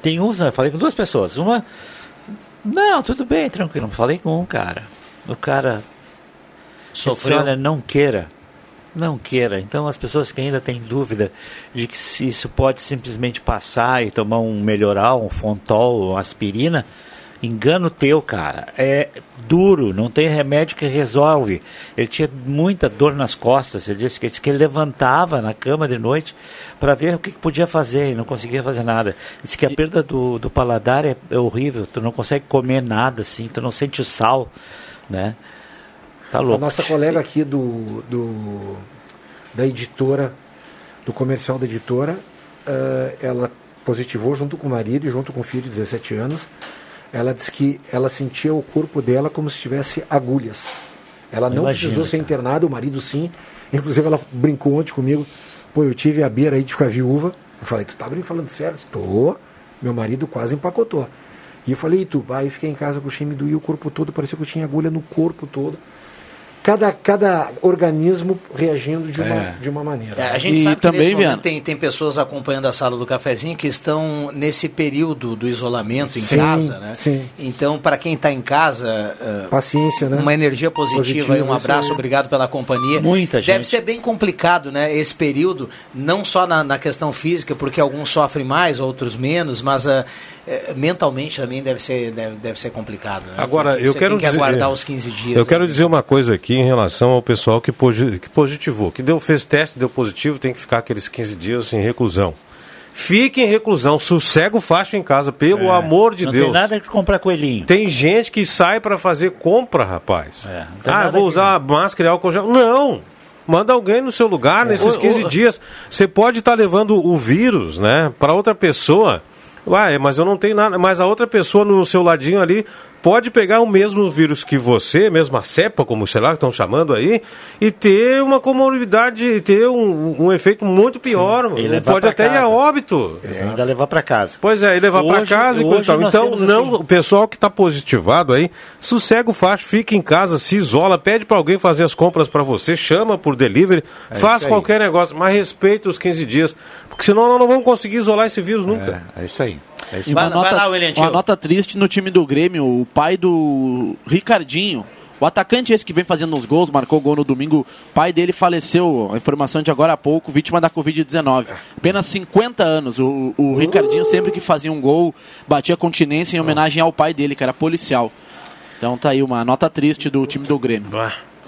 Tem uns, né? Falei com duas pessoas. Uma. Não, tudo bem, tranquilo. Falei com um cara. O cara. Sofreu. Disse, olha, não queira não queira. Então, as pessoas que ainda têm dúvida de que se isso pode simplesmente passar e tomar um melhoral, um fontol, uma aspirina, engano teu, cara. É duro, não tem remédio que resolve. Ele tinha muita dor nas costas. Ele disse que, disse que ele levantava na cama de noite para ver o que, que, podia fazer e não conseguia fazer nada. Disse que a perda do, do paladar é, é horrível. Tu não consegue comer nada assim, tu não sente o sal, né? Tá louco. A nossa colega aqui do, do da editora, do comercial da editora, uh, ela positivou junto com o marido e junto com o filho de 17 anos. Ela disse que ela sentia o corpo dela como se tivesse agulhas. Ela não Imagina, precisou ser internada, o marido sim. Inclusive ela brincou ontem comigo. Pô, eu tive a beira aí de ficar viúva. Eu falei, tu tá falando sério? Estou. Meu marido quase empacotou. E eu falei, e tu? Aí fiquei em casa com o time doía o corpo todo, parecia que eu tinha agulha no corpo todo cada, cada organismo reagindo de uma, é. de uma maneira. É, a gente e sabe também, que tem, tem pessoas acompanhando a sala do cafezinho que estão nesse período do isolamento em sim, casa, né? Sim. Então, para quem está em casa, uh, paciência, né? Uma energia positiva Positivo, e um abraço, obrigado pela companhia. Muita gente. Deve ser bem complicado, né? Esse período, não só na, na questão física, porque alguns sofrem mais, outros menos, mas uh, é, mentalmente também deve ser, deve, deve ser complicado. Né? Agora, Porque eu quero tem que dizer, aguardar os 15 dias. Eu né? quero dizer uma coisa aqui em relação ao pessoal que, que positivou, que deu, fez teste, deu positivo, tem que ficar aqueles 15 dias em reclusão. Fique em reclusão, sossega o facho em casa, pelo é, amor de não Deus. Não tem nada que comprar coelhinho. Tem gente que sai para fazer compra, rapaz. É, ah, vou usar que... máscara e álcool gel. Não! Manda alguém no seu lugar é. nesses 15 o, dias. Você pode estar tá levando o vírus, né, para outra pessoa. Ué, mas eu não tenho nada. Mas a outra pessoa no seu ladinho ali pode pegar o mesmo vírus que você, mesma cepa, como sei lá, estão chamando aí, e ter uma comorbidade, ter um, um efeito muito pior. Pode até casa. ir a óbito. É, ainda levar para casa. Pois é, e levar para casa e coisa tal. Então, não, assim... o pessoal que está positivado aí, sossega o facho, fica em casa, se isola, pede para alguém fazer as compras para você, chama por delivery, é faz qualquer negócio, mas respeita os 15 dias, porque senão nós não vamos conseguir isolar esse vírus nunca. É, é isso aí. É isso. E uma, nota, lá, uma nota triste no time do Grêmio, o pai do Ricardinho, o atacante esse que vem fazendo os gols, marcou gol no domingo, o pai dele faleceu, a informação de agora há pouco, vítima da Covid-19. Apenas 50 anos. O, o Ricardinho, sempre que fazia um gol, batia continência em homenagem ao pai dele, que era policial. Então tá aí uma nota triste do time do Grêmio.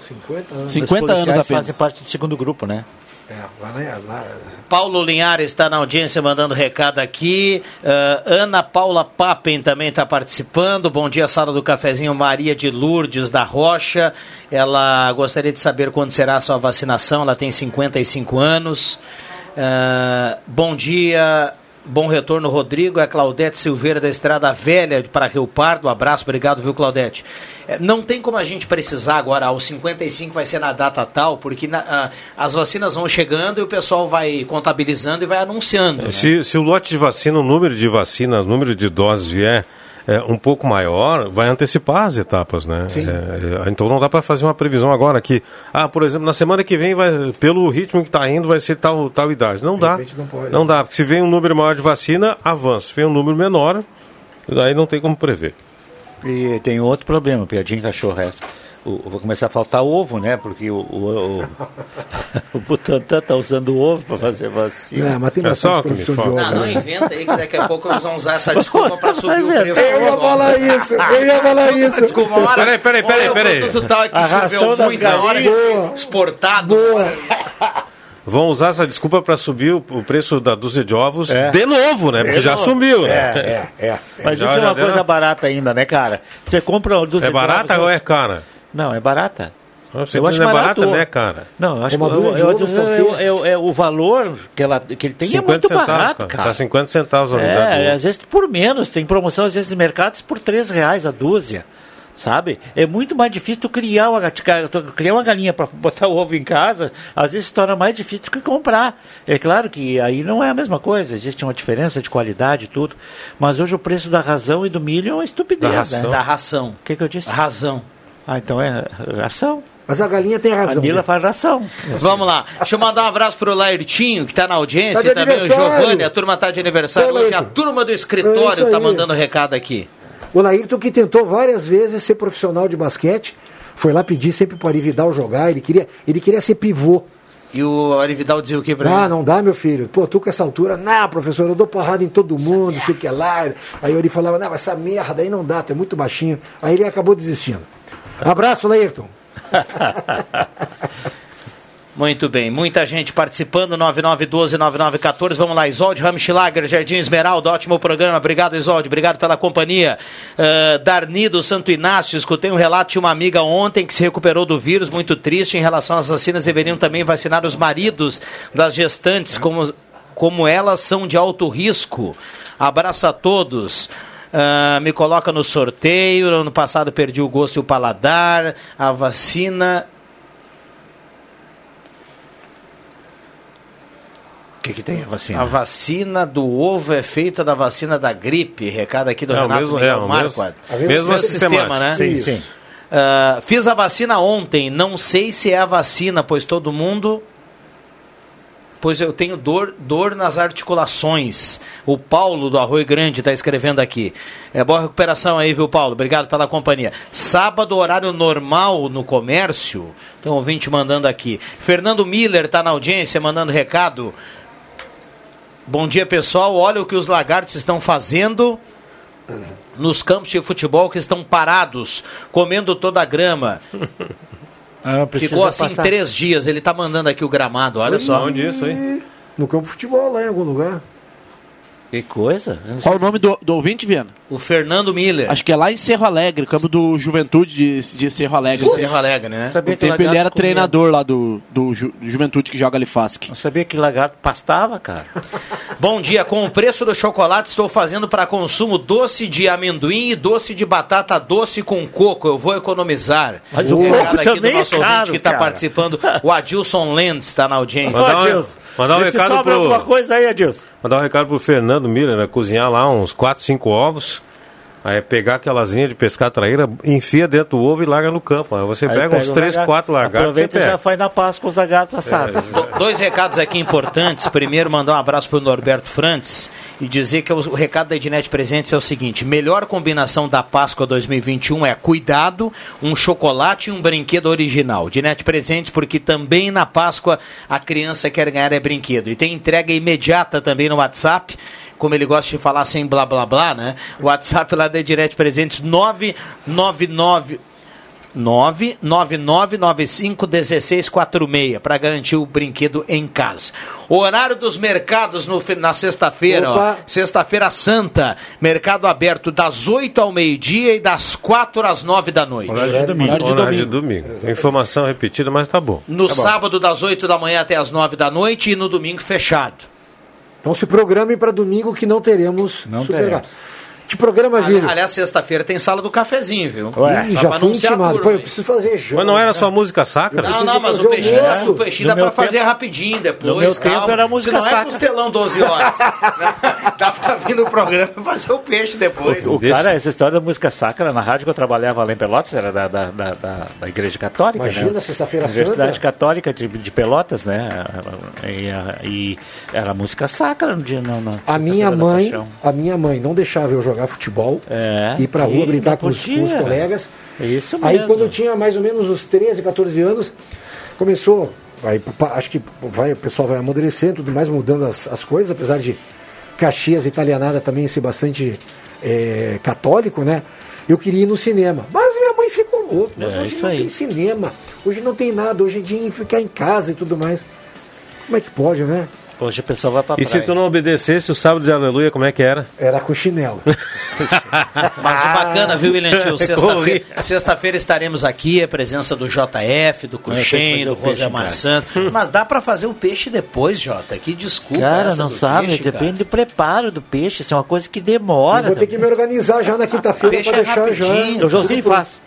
50 anos. 50 anos apenas. fazem parte do segundo grupo, né? É, Paulo Linhares está na audiência mandando recado aqui. Uh, Ana Paula Papen também está participando. Bom dia, sala do cafezinho. Maria de Lourdes da Rocha. Ela gostaria de saber quando será a sua vacinação. Ela tem 55 anos. Uh, bom dia, Bom retorno, Rodrigo. É Claudete Silveira da Estrada Velha para Rio Pardo. Um abraço, obrigado, viu, Claudete? É, não tem como a gente precisar agora, aos 55 vai ser na data tal, porque na, a, as vacinas vão chegando e o pessoal vai contabilizando e vai anunciando. Né? Se, se o lote de vacina, o número de vacinas, o número de doses vier é, um pouco maior, vai antecipar as etapas, né? É, é, então não dá para fazer uma previsão agora que, ah, por exemplo, na semana que vem, vai, pelo ritmo que está indo, vai ser tal, tal idade. Não dá. Não, pode, não dá, porque se vem um número maior de vacina, avança. Se vem um número menor, daí não tem como prever. E tem outro problema, piadinha cachorro essa o, vai começar a faltar ovo, né? Porque o, o, o, o Butantan está usando ovo para fazer vacina. Não, mas tem é só que me de ovo. Não, não né? inventa aí que daqui a pouco eles vão usar essa desculpa para subir o preço. Eu ia falar isso, eu ia falar isso. Desculpa, uma hora. Peraí, peraí, peraí. peraí. A ração das hora exportado. Boa. vão usar essa desculpa para subir o, preço da dúzia de ovos é. de novo, né? Porque de já novo. sumiu, né? É, é, é. Mas já, isso é uma coisa barata ainda, né, cara? Você compra a dúzia É barata ou é cara? Não, é barata. Você eu acho é barata, né, cara? Não, eu acho que eu, eu, eu, o valor que, ela, que ele tem é muito centavos, barato, cara. Tá 50 centavos a unidade. É, às vezes por menos. Tem promoção, às vezes, em mercados por 3 reais a dúzia. Sabe? É muito mais difícil tu criar uma, criar uma galinha para botar o ovo em casa, às vezes se torna mais difícil do que comprar. É claro que aí não é a mesma coisa, existe uma diferença de qualidade e tudo. Mas hoje o preço da razão e do milho é uma estupidez. Da ração. Né? Da ração. O que, que eu disse? Razão. Ah, então é ração. Mas a galinha tem razão. A Nila faz ração. Vamos lá. Deixa eu mandar um abraço pro Lairtinho, que está na audiência, tá e também o Giovanni, a turma está de aniversário. Hoje a turma do escritório está mandando recado aqui. O Laírton que tentou várias vezes ser profissional de basquete, foi lá pedir sempre para o Arividal jogar, ele queria, ele queria ser pivô. E o Arividal dizia o que pra ah, ele? Ah, não dá, meu filho. Pô, tu com essa altura, não, professor, eu dou porrada em todo mundo, sei que é lá. Aí ele falava, não, essa merda aí não dá, tu é muito baixinho. Aí ele acabou desistindo. Abraço, Laírton. Muito bem, muita gente participando, 9912-9914. Vamos lá, Isolde Ramschlager, Jardim Esmeralda, ótimo programa. Obrigado, Isolde, obrigado pela companhia. Uh, Darni do Santo Inácio, escutei um relato de uma amiga ontem que se recuperou do vírus, muito triste em relação às vacinas. Deveriam também vacinar os maridos das gestantes, como, como elas são de alto risco. Abraço a todos. Uh, me coloca no sorteio. Ano passado perdi o gosto e o paladar. A vacina. O que, que tem a vacina? A vacina do ovo é feita da vacina da gripe. Recado aqui do é, Renato mesmo, Miguel é, Marco. Mesmo, mesmo sistema, né? Sim, sim. Uh, fiz a vacina ontem. Não sei se é a vacina, pois todo mundo pois eu tenho dor, dor nas articulações. O Paulo do Arroio Grande está escrevendo aqui. É boa recuperação aí, viu, Paulo? Obrigado pela companhia. Sábado, horário normal no comércio. Tem um ouvinte mandando aqui. Fernando Miller está na audiência, mandando recado. Bom dia, pessoal. Olha o que os lagartos estão fazendo nos campos de futebol que estão parados, comendo toda a grama. Ah, Ficou assim passar. três dias. Ele tá mandando aqui o gramado, olha Oi, só. Onde isso aí? No campo de futebol, lá em algum lugar. Que coisa. Qual o nome do, do ouvinte, Viana? O Fernando Miller. Acho que é lá em Cerro Alegre, campo do Juventude de, de Cerro Alegre. De Cerro Alegre, né? Sabia tempo ele era treinador lá do, do Ju, Juventude que joga ali Fasc. Não sabia que lagarto pastava, cara. Bom dia, com o preço do chocolate estou fazendo para consumo doce de amendoim e doce de batata doce com coco. Eu vou economizar. Mas o coco aqui também do nosso é caro, que está participando, o Adilson Lenz está na audiência. Mandar um- Adilson, mandar um recado sobra pro- alguma coisa aí, Adilson. Mandar um recado pro Fernando Miller, né? Cozinhar lá uns 4, 5 ovos. Aí é pegar aquelas linhas de pescar traíra, enfia dentro do ovo e larga no campo. Aí você Aí pega uns o 3, lagarto, 4 lagartos e Aproveita e pega. já faz na Páscoa os lagartos assados. Do- Dois recados aqui importantes. Primeiro, mandar um abraço para o Norberto Frantz e dizer que o, o recado da Ednet Presentes é o seguinte: melhor combinação da Páscoa 2021 é cuidado, um chocolate e um brinquedo original. Ednet Presentes, porque também na Páscoa a criança quer ganhar é brinquedo. E tem entrega imediata também no WhatsApp. Como ele gosta de falar sem blá blá blá, né? O WhatsApp lá da Ednet Presentes 999 999951646 para garantir o brinquedo em casa. O horário dos mercados no, na sexta-feira. Sexta-feira Santa, mercado aberto das 8 ao meio-dia e das 4 às 9 da noite. Horário de domingo. Horário de domingo. Informação repetida, mas tá bom. No Tá bom. sábado, das 8 da manhã até as 9 da noite e no domingo fechado. Então se programem para domingo que não teremos Não supermercado. Te programa, Vini. Aliás, sexta-feira tem sala do cafezinho, viu? Ih, Só já pra fui anunciar intimado. Pô, eu preciso fazer janta. Mas não era só música sacra? Não, não, mas o almoço. o peixe No dá pra fazer rapidinho depois. no meu calma. tempo era música Se não é sacra. costelão 12 horas. dá pra vir no programa e fazer o peixe depois. O cara, essa história da música sacra, na rádio que eu trabalhava lá em Pelotas, era da, da, da, da- da Igreja Católica. Imagina, né? sexta-feira Universidade Santa. Católica de, de Pelotas, né? E, e era música sacra no dia. Na A sexta-feira minha mãe, a minha mãe não deixava eu jogar futebol, É, ir pra rua brincar com os, com os colegas. É Isso Aí mesmo. quando eu tinha mais ou menos os 13, 14 anos, começou, aí, acho que vai, o pessoal vai amadurecendo, tudo mais, mudando as, as coisas, apesar de Caxias italianada também ser bastante é, católico, né? Eu queria ir no cinema. Mas minha mãe ficou louca. Mas É, hoje não aí. tem cinema, hoje não tem nada, hoje é dia de ficar em casa e tudo mais. Como é que pode, né? Hoje a pessoa vai pra E se praia. tu não obedecesse o sábado de aleluia, como é que era? Era com chinelo. Mas o bacana, viu, William Tio? Sexta-feira sexta-feira estaremos aqui, a presença do JF, do Cruxem, do Rosemar. Santos. Mas dá pra fazer o peixe depois, Jota. Que desculpa. Cara, essa não do sabe, peixe, depende cara. do preparo do peixe, isso é uma coisa que demora. Vou ter que me organizar já na quinta-feira para é deixar já. rapidinho. O Joãozinho faz.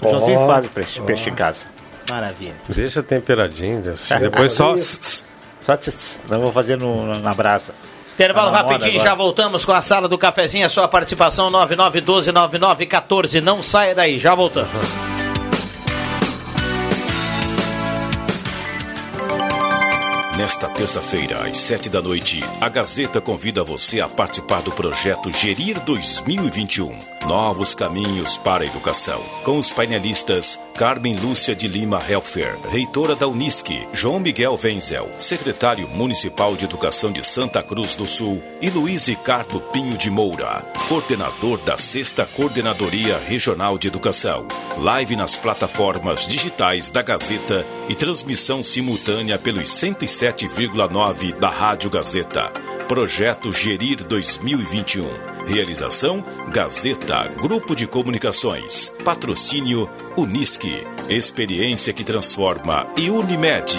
O Ó, Joãozinho faz o peixe, peixe em casa. Maravilha. Deixa temperadinho, Deus. depois só. Só tss, tss, não vou fazer no, na- brasa. Intervalo Tá rapidinho, já voltamos com a sala do cafezinho. A sua participação 99129914. Não saia daí, já voltamos. Nesta terça-feira, às sete da noite, a Gazeta convida você a participar do projeto Gerir 2021 Novos Caminhos para a Educação. Com os painelistas Carmen Lúcia de Lima Helfer, reitora da Unisque, João Miguel Wenzel, secretário municipal de Educação de Santa Cruz do Sul, e Luiz Ricardo Pinho de Moura, coordenador da Sexta Coordenadoria Regional de Educação. Live nas plataformas digitais da Gazeta e transmissão simultânea pelos 107,9 da Rádio Gazeta. Projeto Gerir 2021. Realização Gazeta, Grupo de Comunicações. Patrocínio Unisque. Experiência que transforma e Unimed.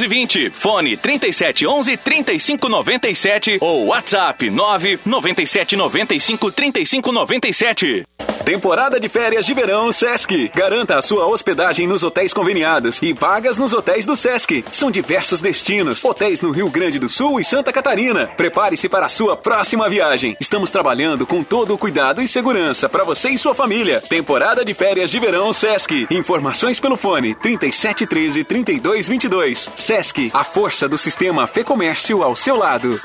720. Fone 3711 3597 ou WhatsApp 997 95 3597. Temporada de férias de verão Sesc. Garanta a sua hospedagem nos hotéis conveniados e vagas nos hotéis do Sesc. São diversos destinos, hotéis no Rio Grande do Sul e Santa Catarina. Prepare-se para a sua próxima viagem. Estamos trabalhando com todo o cuidado e segurança para você e sua família. Temporada de férias de verão Sesc. Informações pelo fone 3713 3222. Sesc, a força do sistema Fê Comércio ao seu lado.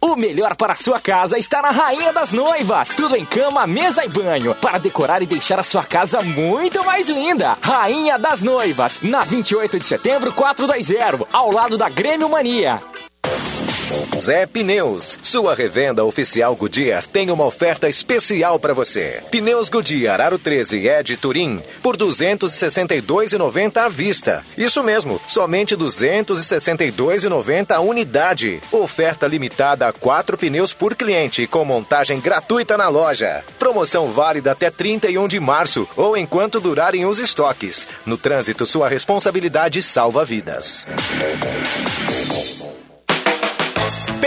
O melhor para a sua casa está na Rainha das Noivas. Tudo em cama, mesa e banho. Para decorar e deixar a sua casa muito mais linda. Rainha das Noivas, na 28 de setembro, 420, ao lado da Grêmio Mania. Zé Pneus, sua revenda oficial Goodyear tem uma oferta especial para você. Pneus Goodyear Aro 13 Ed Turim por 262,90 à vista. Isso mesmo, somente 262,90 a unidade. Oferta limitada a quatro pneus por cliente com montagem gratuita na loja. Promoção válida até 31 de março ou enquanto durarem os estoques. No trânsito, sua responsabilidade salva vidas.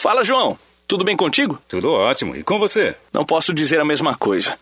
Fala, João. Tudo bem contigo? Tudo ótimo. E com você? Não posso dizer a mesma coisa.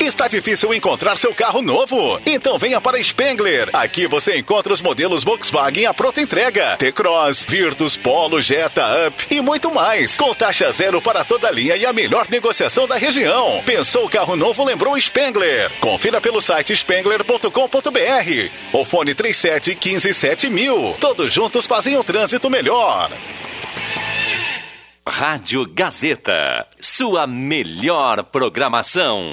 Está difícil encontrar seu carro novo? Então venha para Spengler. Aqui você encontra os modelos Volkswagen à pronta entrega. T-Cross, Virtus, Polo, Jetta, Up e muito mais. Com taxa zero para toda a linha e a melhor negociação da região. Pensou carro novo, lembrou Spengler. Confira pelo site spengler.com.br. O fone 37 15 7000. Todos juntos fazem o trânsito melhor. Rádio Gazeta, sua melhor programação.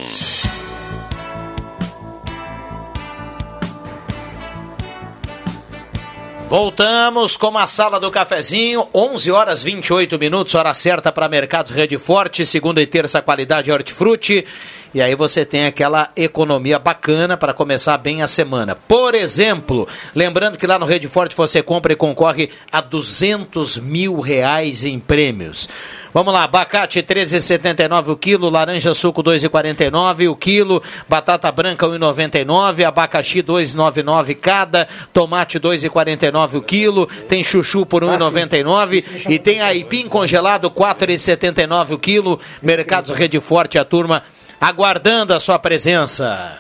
Voltamos com a sala do cafezinho, 11 horas 28 minutos, hora certa para Mercados Rede Forte, segunda e terça qualidade hortifruti. E aí você tem aquela economia bacana para começar bem a semana. Por exemplo, lembrando que lá no Rede Forte você compra e concorre a 200 mil reais em prêmios. Vamos lá, abacate 13,79 o quilo, laranja suco 2,49 o quilo, batata branca 1,99, abacaxi 2,99 cada, tomate 2,49 o quilo, tem chuchu por 1,99 e tem aipim congelado 4,79 o quilo. Mercados Rede Forte, a turma aguardando a sua presença.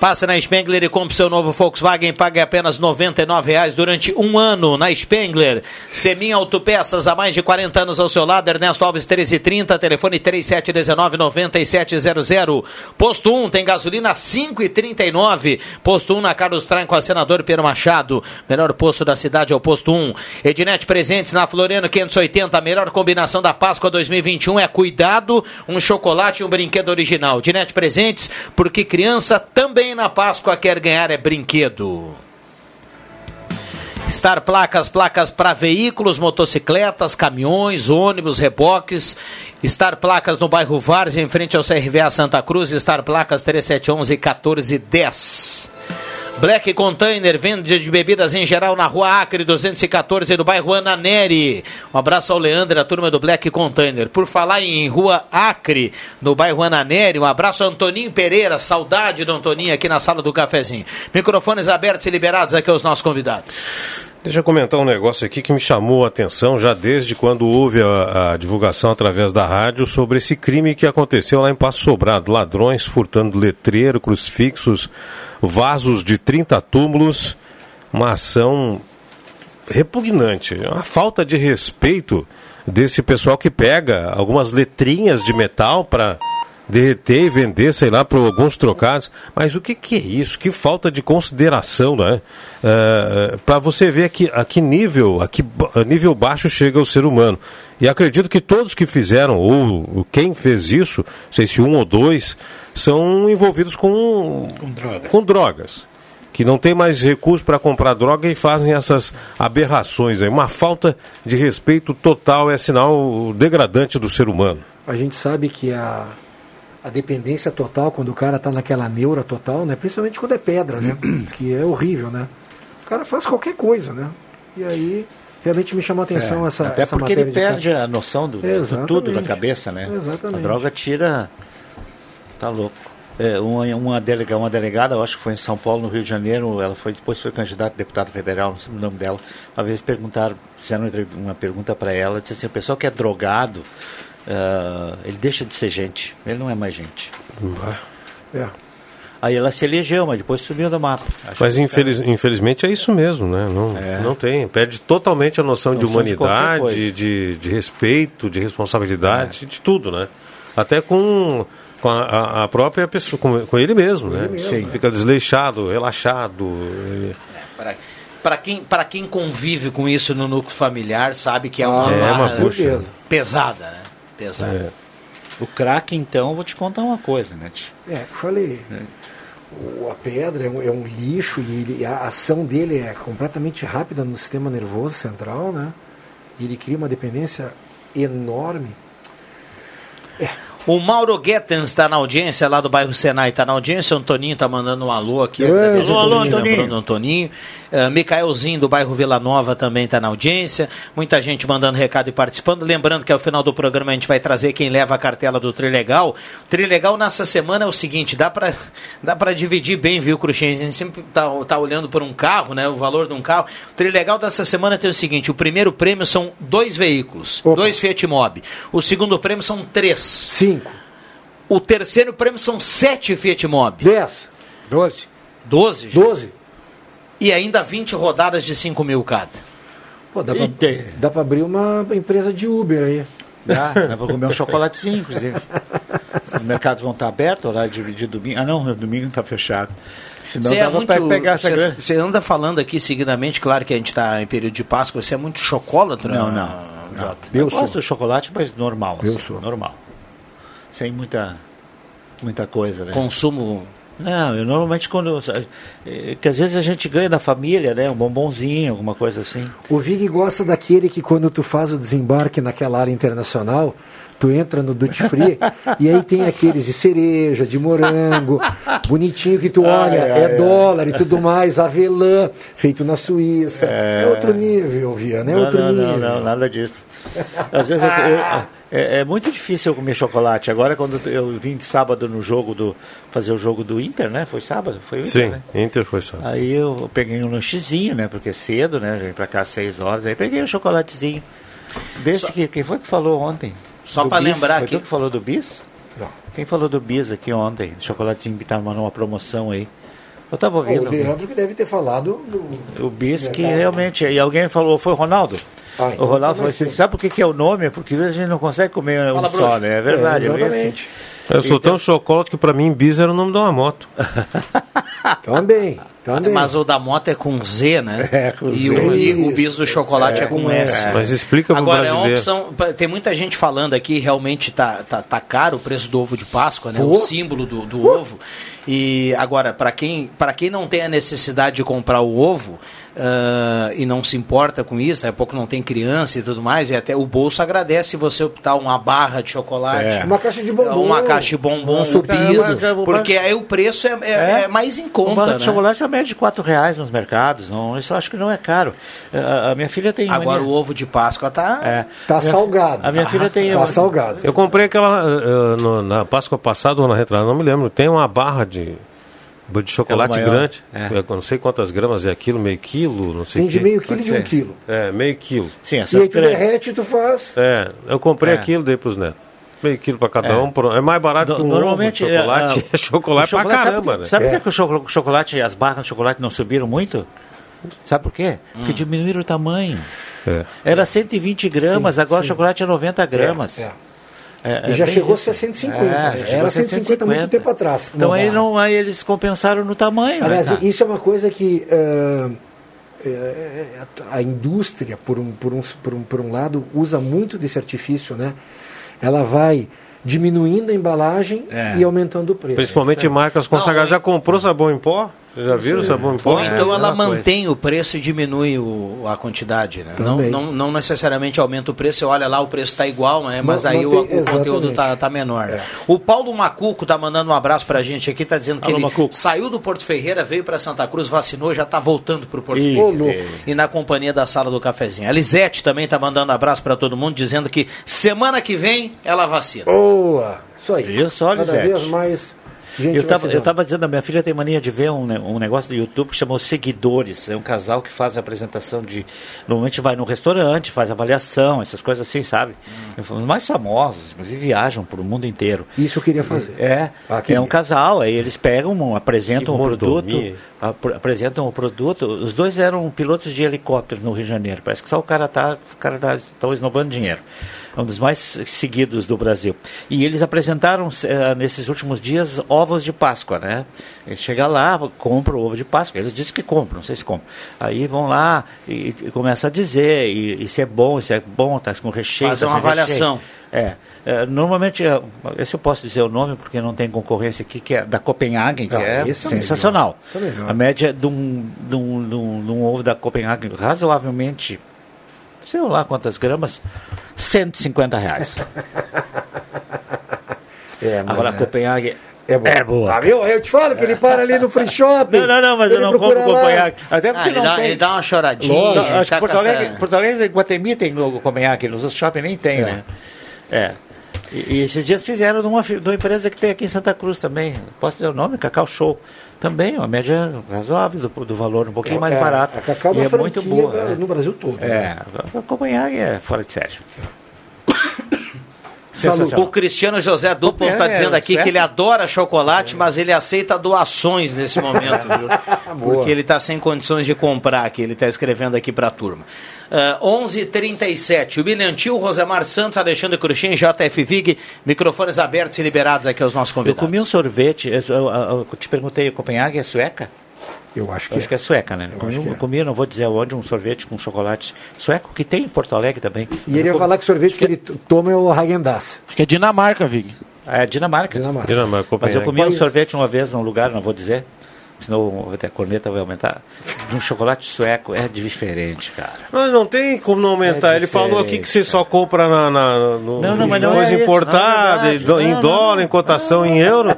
Passe na Spengler e compre seu novo Volkswagen. Pague apenas R$ 99,00 durante um ano na Spengler. Semin Autopeças, há mais de 40 anos ao seu lado. Ernesto Alves 1330, telefone 3719-9700. Posto 1 tem gasolina 5,39. Posto 1 na Carlos Traem com a senador Pedro Machado. Melhor posto da cidade é o Posto 1. Ednet Presentes na Floriano 580. A melhor combinação da Páscoa 2021 é cuidado, um chocolate e um brinquedo original. Ednet Presentes, porque criança também na Páscoa quer ganhar é brinquedo. Star Placas, placas para veículos, motocicletas, caminhões, ônibus, reboques. Star Placas no bairro Várzea, em frente ao CRVA Santa Cruz. Star Placas 3711 1410. Black Container, venda de bebidas em geral na rua Acre 214, no bairro Ana Neri. Um abraço ao Leandro e a turma do Black Container. Por falar em rua Acre, no bairro Ana Neri, um abraço ao Antoninho Pereira, saudade do Antoninho aqui na sala do cafezinho. Microfones abertos e liberados aqui aos nossos convidados. Deixa eu comentar um negócio aqui que me chamou a atenção já desde quando houve a, a, divulgação através da rádio sobre esse crime que aconteceu lá em Passo Sobrado. Ladrões furtando letreiro, crucifixos, vasos de 30 túmulos. Uma ação repugnante, uma falta de respeito desse pessoal que pega algumas letrinhas de metal para derreter e vender, sei lá, por alguns trocados. Mas o que, que é isso? Que falta de consideração, né? Uh, Para você ver aqui, a que nível, a que a nível baixo chega o ser humano. E acredito que todos que fizeram, ou quem fez isso, não sei se um ou dois, são envolvidos com, com drogas. Com drogas. que não tem mais recursos para comprar droga e fazem essas aberrações aí. Uma falta de respeito total é sinal degradante do ser humano. A gente sabe que a, a dependência total, quando o cara está naquela neura total, né? Principalmente quando é pedra, né? que é horrível, né? O cara faz qualquer coisa, né? E aí realmente me chamou a atenção É, essa Até essa porque ele de perde a noção do, do tudo da cabeça, né? Exatamente. A droga tira. Tá louco. É, uma, uma, delega, uma delegada, eu acho que foi em São Paulo, no Rio de Janeiro, ela foi depois foi candidata a deputada federal, não sei o nome dela. Uma vez perguntaram, fizeram uma pergunta para ela, disse assim, o pessoal que é drogado, ah, ele deixa de ser gente, ele não é mais gente. É. Aí ela se elegeu, mas depois sumiu do mapa. Acho Mas que- infeliz- infelizmente é isso mesmo, né? Não, não tem. Perde totalmente a noção, de Noção de humanidade, coisa. de, de, respeito, de responsabilidade, de tudo, né? Até com, com a- a, própria pessoa, com, com ele mesmo, né? ele mesmo, Sim. né? Fica desleixado, relaxado. e- Para quem, pra quem convive com isso no núcleo familiar, sabe que é uma, Ah, é uma pesada, né? Pesada. É. O crack, então, eu vou te contar uma coisa, né? tio? É, eu falei. O, a pedra é um, é um lixo e ele- a ação dele é completamente rápida no sistema nervoso central, né? E ele cria uma dependência enorme. O Mauro Guettens está na audiência lá do bairro Senai, está na audiência. O Antoninho está mandando um alô aqui. Ei, alô, alô, Antoninho. Antoninho. Uh, Micaelzinho do bairro Vila Nova também está na audiência. Muita gente mandando recado e participando. Lembrando que ao final do programa a gente vai trazer quem leva a cartela do Trilegal. O Trilegal nessa semana é o seguinte: dá para dá pra dividir bem, viu, Cruxem? A gente sempre tá, tá olhando por um carro, né? O valor de um carro. O Trilegal dessa semana tem o seguinte: o primeiro prêmio são dois veículos, dois Fiat Mobi. O segundo prêmio são três. Cinco. O terceiro prêmio são sete Fiat Mobi. Dez. Doze. Doze? Doze. E ainda 20 rodadas de 5 mil cada. Pô, dá, pra, dá pra abrir uma empresa de Uber aí. Dá, dá pra comer um chocolatezinho, inclusive. Os mercados vão estar abertos, horário de, de domingo. Ah, não, domingo está fechado. Senão Você é dava muito. pra pegar essa Você grana. você anda falando aqui seguidamente, claro que a gente está em período de Páscoa, você é muito chocolatra? Não, não. Jota? Eu, gosto do chocolate, mas normal. Eu assim, sou. Normal. Sem muita, muita coisa, né? Consumo. Não, eu normalmente quando. eh, Que às vezes a gente ganha da família, né? Um bombonzinho, alguma coisa assim. O Vig gosta daquele que quando tu faz o desembarque naquela área internacional, tu entra no duty free e aí tem aqueles de cereja, de morango, bonitinho que tu olha, Ai, ai, é ai. dólar e tudo mais, avelã, feito na Suíça. É, É. outro nível, Viana, é não, outro não, nível. não, não, nada disso. Às vezes eu- eu- é, é muito difícil eu comer chocolate. Agora, quando eu vim de sábado no jogo do. fazer o jogo do Inter, né? Foi sábado? Foi o Inter, Sim, né? Inter foi só. Aí eu peguei um lanchezinho, né? Porque é cedo, né? Já vim pra cá às seis horas. Aí peguei um chocolatezinho. Desse que. Quem foi que falou ontem? Só bis? lembrar foi que- tu que falou do bis? Não. Quem falou do bis aqui ontem? Chocolatezinho que estava numa promoção aí. Eu tava Ó, ouvindo. o Leandro que deve ter falado do. O bis que realmente. E alguém falou, foi o Ronaldo? Ah, então o Ronaldo falou assim: sabe por que, que é o nome? É Porque a gente não consegue comer um Fala, só, bruxo. né? É verdade. É, é bem assim. exatamente. Eu sou Então- tão chocolate que pra mim bis era o nome de uma moto. Também, também. Mas o da moto é com Z, né? É, com e, Z. O, e o bis do chocolate é, É, com é. S. Mas explica pro Agora, é uma brasileiro. opção. Tem muita gente falando aqui, realmente tá, tá, tá caro o preço do ovo de Páscoa, né? Pô. O símbolo do, do ovo. E agora, para quem, pra quem não tem a necessidade de comprar o ovo ah, e não se importa com isso, daqui a pouco não tem criança e tudo mais, e até o bolso agradece você optar uma barra de chocolate. É. Uma caixa de bombom. Uma caixa de bombom, Uma um bis, porque aí o preço é, é- é mais em Um conta, barra né? de chocolate é média de 4 reais nos mercados. Não, isso eu acho que não é caro. A, a minha filha tem. Agora mania- o ovo de Páscoa tá... É. Tá Minha- salgado. A minha filha tem. Tá salgado. Eu comprei aquela eh, no- na Páscoa passada ou na retrasada, não me lembro. Tem uma barra de, de chocolate maior. grande. É. Eu não sei quantas gramas é aquilo, meio quilo, não sei Tem o de meio quilo e de um quilo. É, meio quilo. Sim, E essas aí tu grandes. derrete e tu faz. É, eu comprei É. aquilo, dei pros netos. Meio quilo pra cada É. um. É mais barato que um normalmente ovo de chocolate. é, É, chocolate, chocolate, pra sabe caramba, por- né? Sabe por É. que que o cho- chocolate e as barras de chocolate não subiram muito? Sabe por quê? Hum. Porque diminuíram o tamanho. É. Era 120 gramas, Sim, agora sim. o chocolate é 90 gramas. É. É, E é já bem chegou a isso. ser 150. É, né? já chegou Era a ser 150 muito tempo atrás. Então aí, não, aí eles compensaram no tamanho. Aliás, né, cara? isso é uma coisa que é, a indústria, por um, por, um, por, um, por um lado, usa muito desse artifício, né? Ela vai diminuindo a embalagem É. e aumentando o preço. Principalmente marcas consagradas. Não, Já comprou sabão em pó? Já viram o sabão em pó? Ou então É, ela mesma coisa. mantém o preço e diminui o, a quantidade, né? Não, não, não necessariamente aumenta o preço, você olha lá, o preço está igual, né? mas Não- aí não o, tem- o conteúdo exatamente. tá, menor. O Paulo Macuco tá mandando um abraço pra gente aqui, tá dizendo que Alô, ele Macuco. saiu do Porto Ferreira, veio pra Santa Cruz, vacinou, já tá voltando pro Porto Ih, Ferreira. E na companhia da sala do cafezinho. A Lisete também tá mandando abraço pra todo mundo, dizendo que semana que vem ela vacina. Boa! Isso aí. Isso, olha, Cada vez mais gente Eu tava, vacinando. eu tava dizendo, a minha filha tem mania de ver um, um negócio do YouTube que chamou Seguidores. É um casal que faz a apresentação de. Normalmente vai no restaurante, faz avaliação, essas coisas assim, sabe? Os mais famosos, inclusive viajam para o mundo inteiro. Isso eu queria fazer. É, Ah, é um casal, aí eles pegam, um- apresentam o produto, mordomia. apr- apresentam o produto. Os dois eram pilotos de helicóptero no Rio de Janeiro. Parece que só o cara tá, o cara tá, tão esnobando dinheiro. É um dos mais seguidos do Brasil. E eles apresentaram eh, nesses últimos dias ovos de Páscoa, né? Eles chegam lá, compram o ovo de Páscoa. Eles dizem que compram, não sei se compram. Aí vão lá e, e começam a dizer e, se é bom, se é bom, tá com recheio. Fazer tá uma recheio. avaliação. É. É, normalmente, é, esse eu posso dizer o nome porque não tem concorrência aqui, que é da Copenhagen, que Ah, é é sensacional. é. A média de um, de, um, de, um, de um ovo da Copenhagen, razoavelmente, sei lá quantas gramas, 150 reais. É, Agora a é- Copenhagen É boa. É boa. Ah, viu? Eu te falo que ele para ali no free shop. Não, não, não, mas eu não compro. Copenhagen. Até Ah, porque ele, não dá, tem. ele dá uma choradinha. Lógico, ele acho tá que Porto Alegre, essa- Porto Alegre e Guatemi tem o Copenhagen, nos outros shopping nem tem, né? É. E, e esses dias fizeram de uma, fi- de uma empresa que tem aqui em Santa Cruz também. Posso dizer o nome? Cacau Show. Também, uma média razoável do, do valor, um pouquinho mais É, barato. A Cacau é e é muito boa. é. no Brasil todo. É, né? a Copenhagen é fora de série. O. Cristiano José Duplo está É, dizendo aqui sucesso. que ele adora chocolate, mas ele aceita doações nesse momento, viu? Porque ele está sem condições de comprar aqui, ele está escrevendo aqui para a turma. Uh, 11:37. O William Tio, Rosemar Santos, Alexandre Cruxem, JF Vig, microfones abertos e liberados aqui aos nossos Eu convidados. comi um sorvete, eu, eu- eu- eu te perguntei, Copenhagen é sueca? Eu acho que Acho que é sueca, né? Comi, acho que é. comi, não vou dizer onde, um sorvete com chocolate sueco, que tem em Porto Alegre também. E ele ia falar que o sorvete que ele t- toma é o Häagen-Dazs. Acho que é Dinamarca, Vig. É Dinamarca. Dinamarca. Dinamarca, Mas eu Copenhague. comi um sorvete uma vez num lugar, não vou dizer, senão até a corneta vai aumentar. De um chocolate sueco é diferente, cara. Mas não tem como não aumentar. É Ele falou aqui que você só compra na, na, no, Não, não, mas não coisa é importada, não é em Não, dólar, não, em cotação em euro.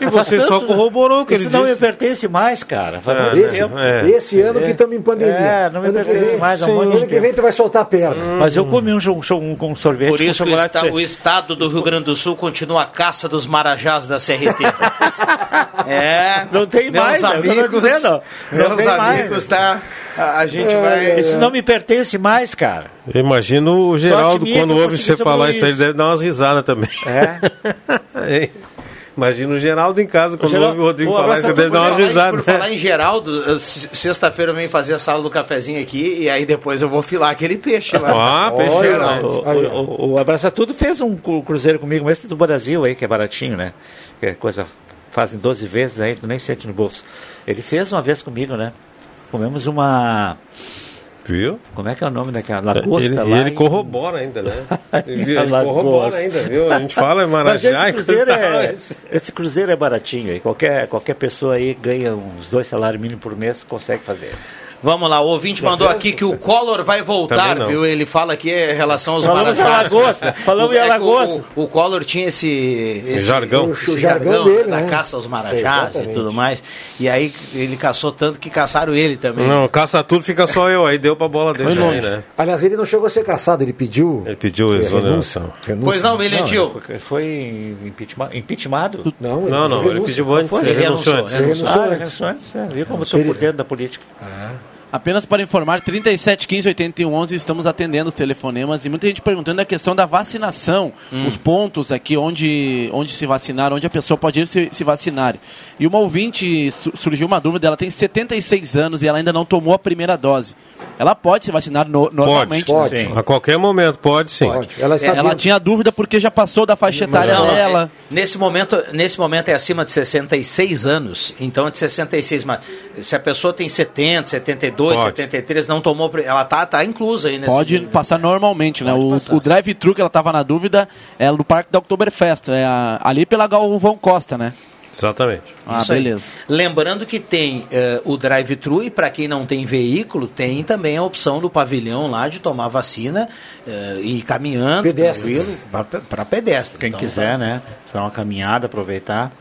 E você Faz só tanto- corroborou o que ele Isso não me pertence mais, cara. É, tempo. É. Esse ano que estamos em pandemia. É, não me ano pertence vem, mais um ano que vem tu vai soltar a perna. Mas eu comi um, um, um, um sorvete Por com isso o, chocolate esta- sueco. o estado do Rio Grande do Sul continua a caça dos marajás da CRT. é. Não tem mais, é o tô amigos, dizendo. Meus tem mais. amigos, tá? A, a gente É, vai. Isso não me pertence mais, cara. Eu imagino o Geraldo, minha quando ouve você falar isso aí, ele deve dar umas risadas também. É. Imagina o Geraldo em casa, quando Geraldo- ouve o Rodrigo falar ele deve dar em- risadas. Por falar em Geraldo, sexta-feira eu venho fazer a sala do cafezinho aqui e aí depois eu vou filar aquele peixe lá. Ah, peixe Olha, Geraldo. O, o, o, o Abraça Tudo fez um cru- cruzeiro comigo, esse do Brasil aí, que é baratinho, né? Que é coisa, fazem 12 vezes aí, tu nem sente no bolso. Ele fez uma vez comigo, né? Comemos uma. Viu? Como é que é o nome daquela? Lagosta Ele, lá. ele em- corrobora ainda, né? Ele, Lagosta. corrobora ainda, viu? A gente fala em Marajá esse cruzeiro, é, esse cruzeiro é baratinho aí. Qualquer, qualquer pessoa aí ganha uns dois salários mínimos por mês, consegue fazer. Vamos lá, o ouvinte mandou aqui que o Collor vai voltar, viu? Ele fala aqui em relação aos Falamos em marajás. Alagoas, falamos em é Alagoas. O, o, o Collor tinha esse, esse Jargão. esse O jargão dele, da né? caça aos marajás Exatamente. e tudo mais. E aí ele caçou tanto que caçaram ele também. Não, caça tudo, fica só eu. Aí deu pra bola dele Foi né? Aliás, ele não chegou a ser caçado, ele pediu. Ele pediu é, exoneração. renúncia. Pois não, Tio. Foi, foi impeachment, impeachmentado? Não, Não, não, ele pediu antes, ele ele renunciou antes. Renunciou Ah, antes. renunciou antes, é. Viu como eu sou Ele- por dentro da política. Apenas para informar, 37 15 81 11 estamos atendendo os telefonemas e muita gente perguntando a questão da vacinação, os pontos aqui onde, onde se vacinar, onde a pessoa pode ir se, se vacinar. E uma ouvinte su- surgiu uma dúvida, ela tem 76 anos e ela ainda não tomou a primeira dose. Ela pode se vacinar no- normalmente. pode. Sim. A qualquer momento, pode sim. Pode. Ela está Ela tinha dúvida porque já passou da faixa etária Não, dela. é- nesse, momento, nesse momento é acima de 66 anos, então é de 66. Mas se a pessoa tem 70, 72, Pode. 73, não tomou. Ela tá, tá inclusa aí nesse. Pode passar normalmente, né? Pode O, passar. o drive-thru que ela estava na dúvida é no Parque da Oktoberfest, é a- ali pela Galvão Costa, né? Exatamente. Ah, Isso beleza. Aí. Lembrando que tem uh, o drive-thru e para quem não tem veículo, tem também a opção do pavilhão lá de tomar vacina uh, e ir caminhando, pedestre. para pedestre. Quem então, quiser, tá. né? Fazer uma caminhada, aproveitar.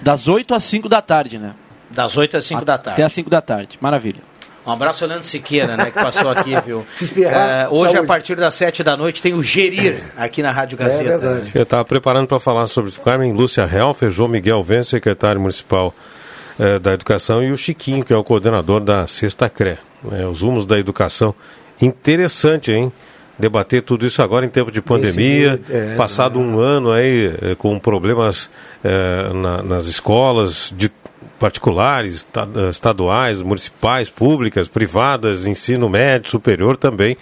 Das 8 às 5 da tarde, né? Das 8 às 5 da tarde. Até às 5 da tarde. Maravilha. Um abraço ao Leandro Siqueira, né, que passou aqui, viu? é, hoje, saúde. a partir das 7 da noite, tem o Gerir aqui na Rádio Gazeta. É verdade. Eu estava preparando para falar sobre o Carmen Lúcia Helfer, João Miguel Vence, secretário municipal é, da Educação, e o Chiquinho, que é o coordenador da Sexta CRE. É, os rumos da educação. Interessante, hein? Debater tudo isso agora em tempo de pandemia, é, passado um ano aí é, com problemas é, na, nas escolas, de particulares, estaduais, municipais, públicas, privadas, ensino médio, superior também.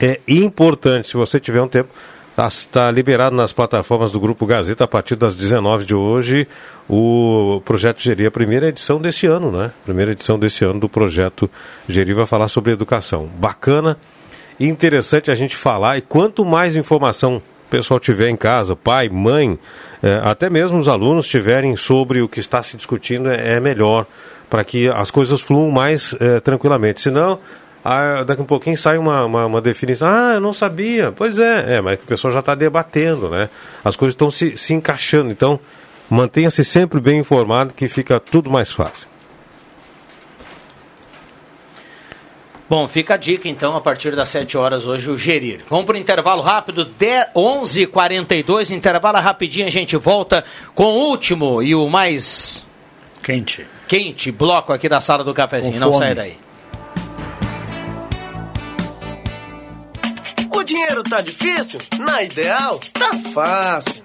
É importante, se você tiver um tempo, está tá liberado nas plataformas do Grupo Gazeta a partir das 19 de hoje o projeto Geri, a primeira edição deste ano, né? Primeira edição deste ano do projeto Geri vai falar sobre educação. Bacana e interessante a gente falar e quanto mais informação pessoal tiver em casa, pai, mãe, é, até mesmo os alunos tiverem sobre o que está se discutindo, é, é melhor para que as coisas fluam mais é, tranquilamente. Senão, ah, daqui a um pouquinho sai uma, uma, uma, definição. Ah, eu não sabia. Pois é, é mas o pessoal já está debatendo, né? As coisas estão se, se encaixando. Então, mantenha-se sempre bem informado que fica tudo mais fácil. Bom, fica a dica então, a partir das 7 horas hoje, o Gerir. Vamos para o intervalo rápido, 11h42, intervalo rapidinho, a gente volta com o último e o mais... Quente. Quente bloco aqui da sala do cafezinho, não sai daí. O dinheiro tá difícil? Na Ideal, tá fácil.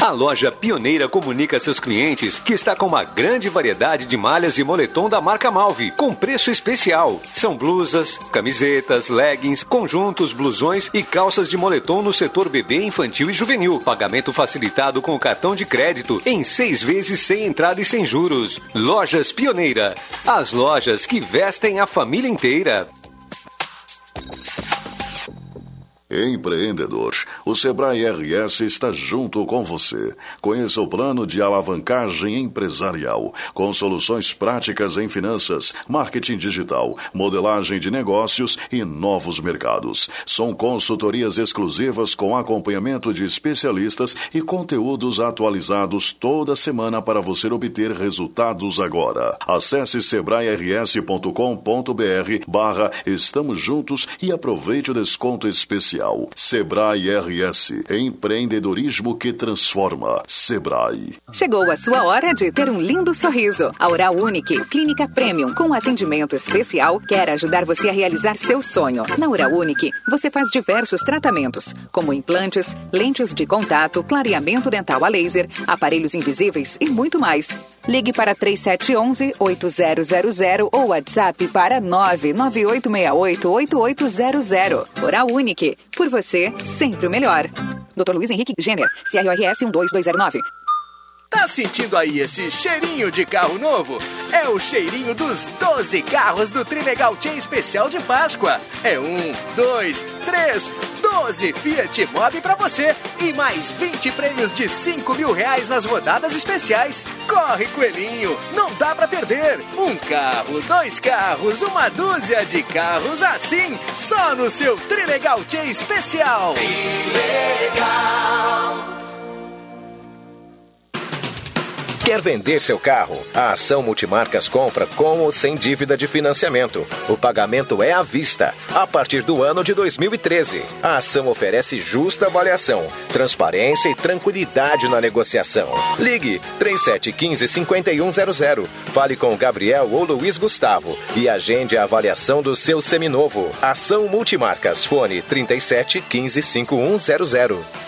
A loja Pioneira comunica a seus clientes que está com uma grande variedade de malhas e moletom da marca Malve, com preço especial. São blusas, camisetas, leggings, conjuntos, blusões e calças de moletom no setor bebê, infantil e juvenil. Pagamento facilitado com o cartão de crédito em seis vezes sem entrada e sem juros. Lojas Pioneira. As lojas que vestem a família inteira. Empreendedor, o Sebrae RS está junto com você. Conheça o plano de alavancagem empresarial, com soluções práticas em finanças, marketing digital, modelagem de negócios e novos mercados. São consultorias exclusivas com acompanhamento de especialistas e conteúdos atualizados toda semana para você obter resultados agora. Acesse sebrae-rs.com.br barra Estamos Juntos e aproveite o desconto especial Comercial. Sebrae RS. Empreendedorismo que transforma. Sebrae. Chegou a sua hora de ter um lindo sorriso. A Oral Unique, clínica premium com atendimento especial, quer ajudar você a realizar seu sonho. Na Oral Unique, você faz diversos tratamentos, como implantes, lentes de contato, clareamento dental a laser, aparelhos invisíveis e muito mais. Ligue para 3711 8000 ou WhatsApp para 99868 8800. Oral Unique, por você, sempre o melhor. Dr. Luiz Henrique Jenner, CRORS 12209. Tá sentindo aí esse cheirinho de carro novo? É o cheirinho dos 12 carros do Trilegal Tia Especial de Páscoa. É um, dois, três, 12 Fiat Mobi pra você e mais 20 prêmios de 5 mil reais nas rodadas especiais. Corre, coelhinho, não dá pra perder. Um carro, dois carros, uma dúzia de carros assim, só no seu Trilegal Tia Especial. Trilegal. Quer vender seu carro? A Ação Multimarcas compra com ou sem dívida de financiamento. O pagamento é à vista, a partir do ano de 2013. A ação oferece justa avaliação, transparência e tranquilidade na negociação. Ligue 3715-5100. Fale com Gabriel ou Luiz Gustavo e agende a avaliação do seu seminovo. Ação Multimarcas. Fone 37 15 5100.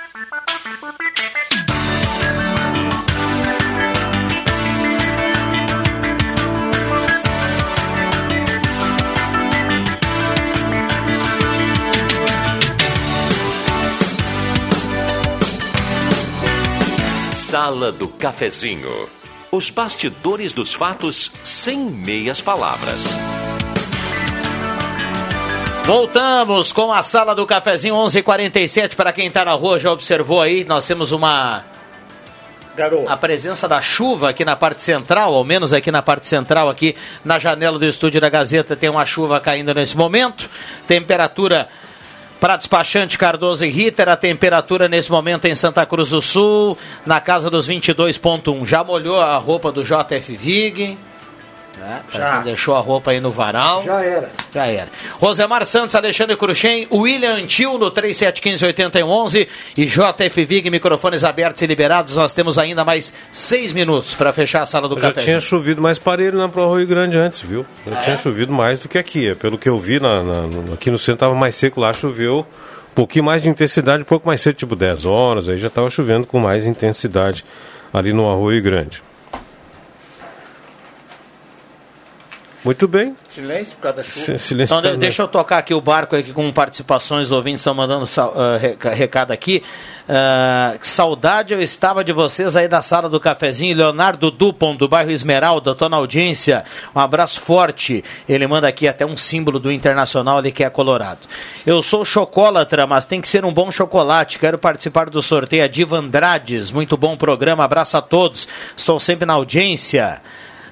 Sala do Cafezinho. Os bastidores dos fatos sem meias palavras. Voltamos com a sala do cafezinho 11:47 para quem está na rua já observou aí, nós temos uma a presença da chuva aqui na parte central, ao menos aqui na parte central, aqui na janela do estúdio da Gazeta tem uma chuva caindo nesse momento. Temperatura para despachante Cardoso e Ritter, a temperatura nesse momento em Santa Cruz do Sul, na casa dos 22.1. Já molhou a roupa do JF Vig? Né? Já. Quem deixou a roupa aí no varal. Já era. Já era. Rosemar Santos, Alexandre Cruxem, William Antil no 3715-8111 e JF Vig, microfones abertos e liberados. Nós temos ainda mais seis minutos para fechar a sala do café. Já tinha chovido mais parelho na Pro Rio Grande antes, viu? Já Ah, tinha é? chovido mais do que aqui. Pelo que eu vi, na, na- aqui no centro estava mais seco, lá choveu um pouquinho mais de intensidade, um pouco mais cedo, tipo 10 horas, aí já estava chovendo com mais intensidade ali no Arroio Grande. Muito bem. Silêncio por causa da chuva. Si- Silêncio Então, de- deixa eu tocar aqui o barco aqui com participações, os ouvintes estão mandando reca- recado aqui. Que saudade eu estava de vocês aí da sala do cafezinho. Leonardo Dupont, do bairro Esmeralda, tô na audiência. Um abraço forte. Ele manda aqui até um símbolo do Internacional, ele que é colorado. Eu sou chocólatra, mas tem que ser um bom chocolate. Quero participar do sorteio. A Diva Andrades, muito bom programa. Abraço a todos. Estou sempre na audiência.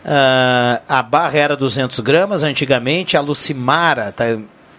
Ah, a barra era 200 gramas antigamente. A Lucimara, tá,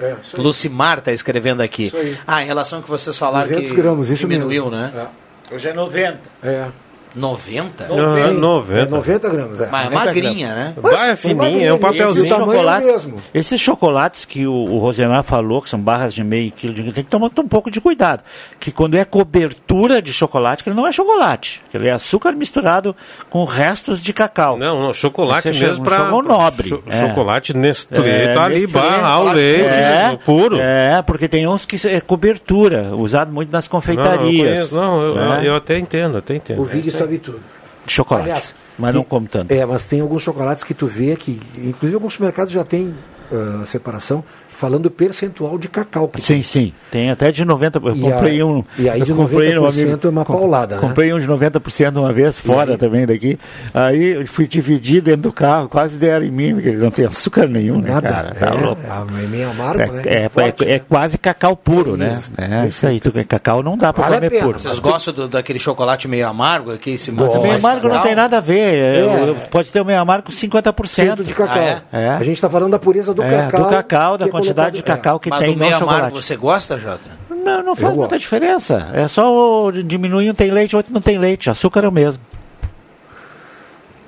É. Lucimar está escrevendo aqui. Ah, em relação ao que vocês falaram 200 que gramas, isso diminuiu, mesmo. né? Hoje é 90. É. 90? Não, é 90. É 90 gramas, é. Mas é 90 magrinha, gramas. né? Vai, é fininho, é um papelzinho. Esse tamanho chocolates, mesmo. esses chocolates que o, o Rosemar falou, que são barras de meio quilo, de, tem que tomar um pouco de cuidado. Que quando é cobertura de chocolate, que ele não é chocolate. Que ele é açúcar misturado com restos de cacau. Não, não, chocolate mesmo um para chocolate nobre. É. Chocolate Nestlé, É, tá ali, barra ao chocolate leite, É, puro. É, porque tem uns que é cobertura, usado muito nas Não, eu confeitarias. conheço, não, eu, É. eu até entendo, até entendo. O Vig sabe tudo. Chocolate. Aliás, mas não como tanto. É, mas tem alguns chocolates que tu vê que, inclusive alguns supermercados já tem ah, separação, falando do percentual de cacau que Sim, sim. Tem até de 90%. Eu E comprei a- um. e aí eu de comprei um 90% é uma com- paulada, né? Comprei um de 90% uma vez, fora também daqui. Aí eu fui dividir dentro do carro, quase deram em mim, porque ele não tem açúcar nenhum, né, Nada. cara? Tá é, louco. é meio amargo, É, né? é- Forte, é- é quase cacau puro, né? Isso, É isso aí. Tu, cacau não dá pra Vale comer puro. Vocês gostam do- daquele chocolate meio amargo aqui? Esse Mas o meio amargo não tem nada a ver. É, É. Pode ter o meio amargo com 50%. de cacau. Ah, é? A gente está falando da pureza do É, cacau. do cacau, da é quantidade de cacau que Mas tem do meio no amargo chocolate. você gosta, Jota? Não, não faz muita diferença. É só o diminuir um tem leite, outro não tem leite. Açúcar é o mesmo.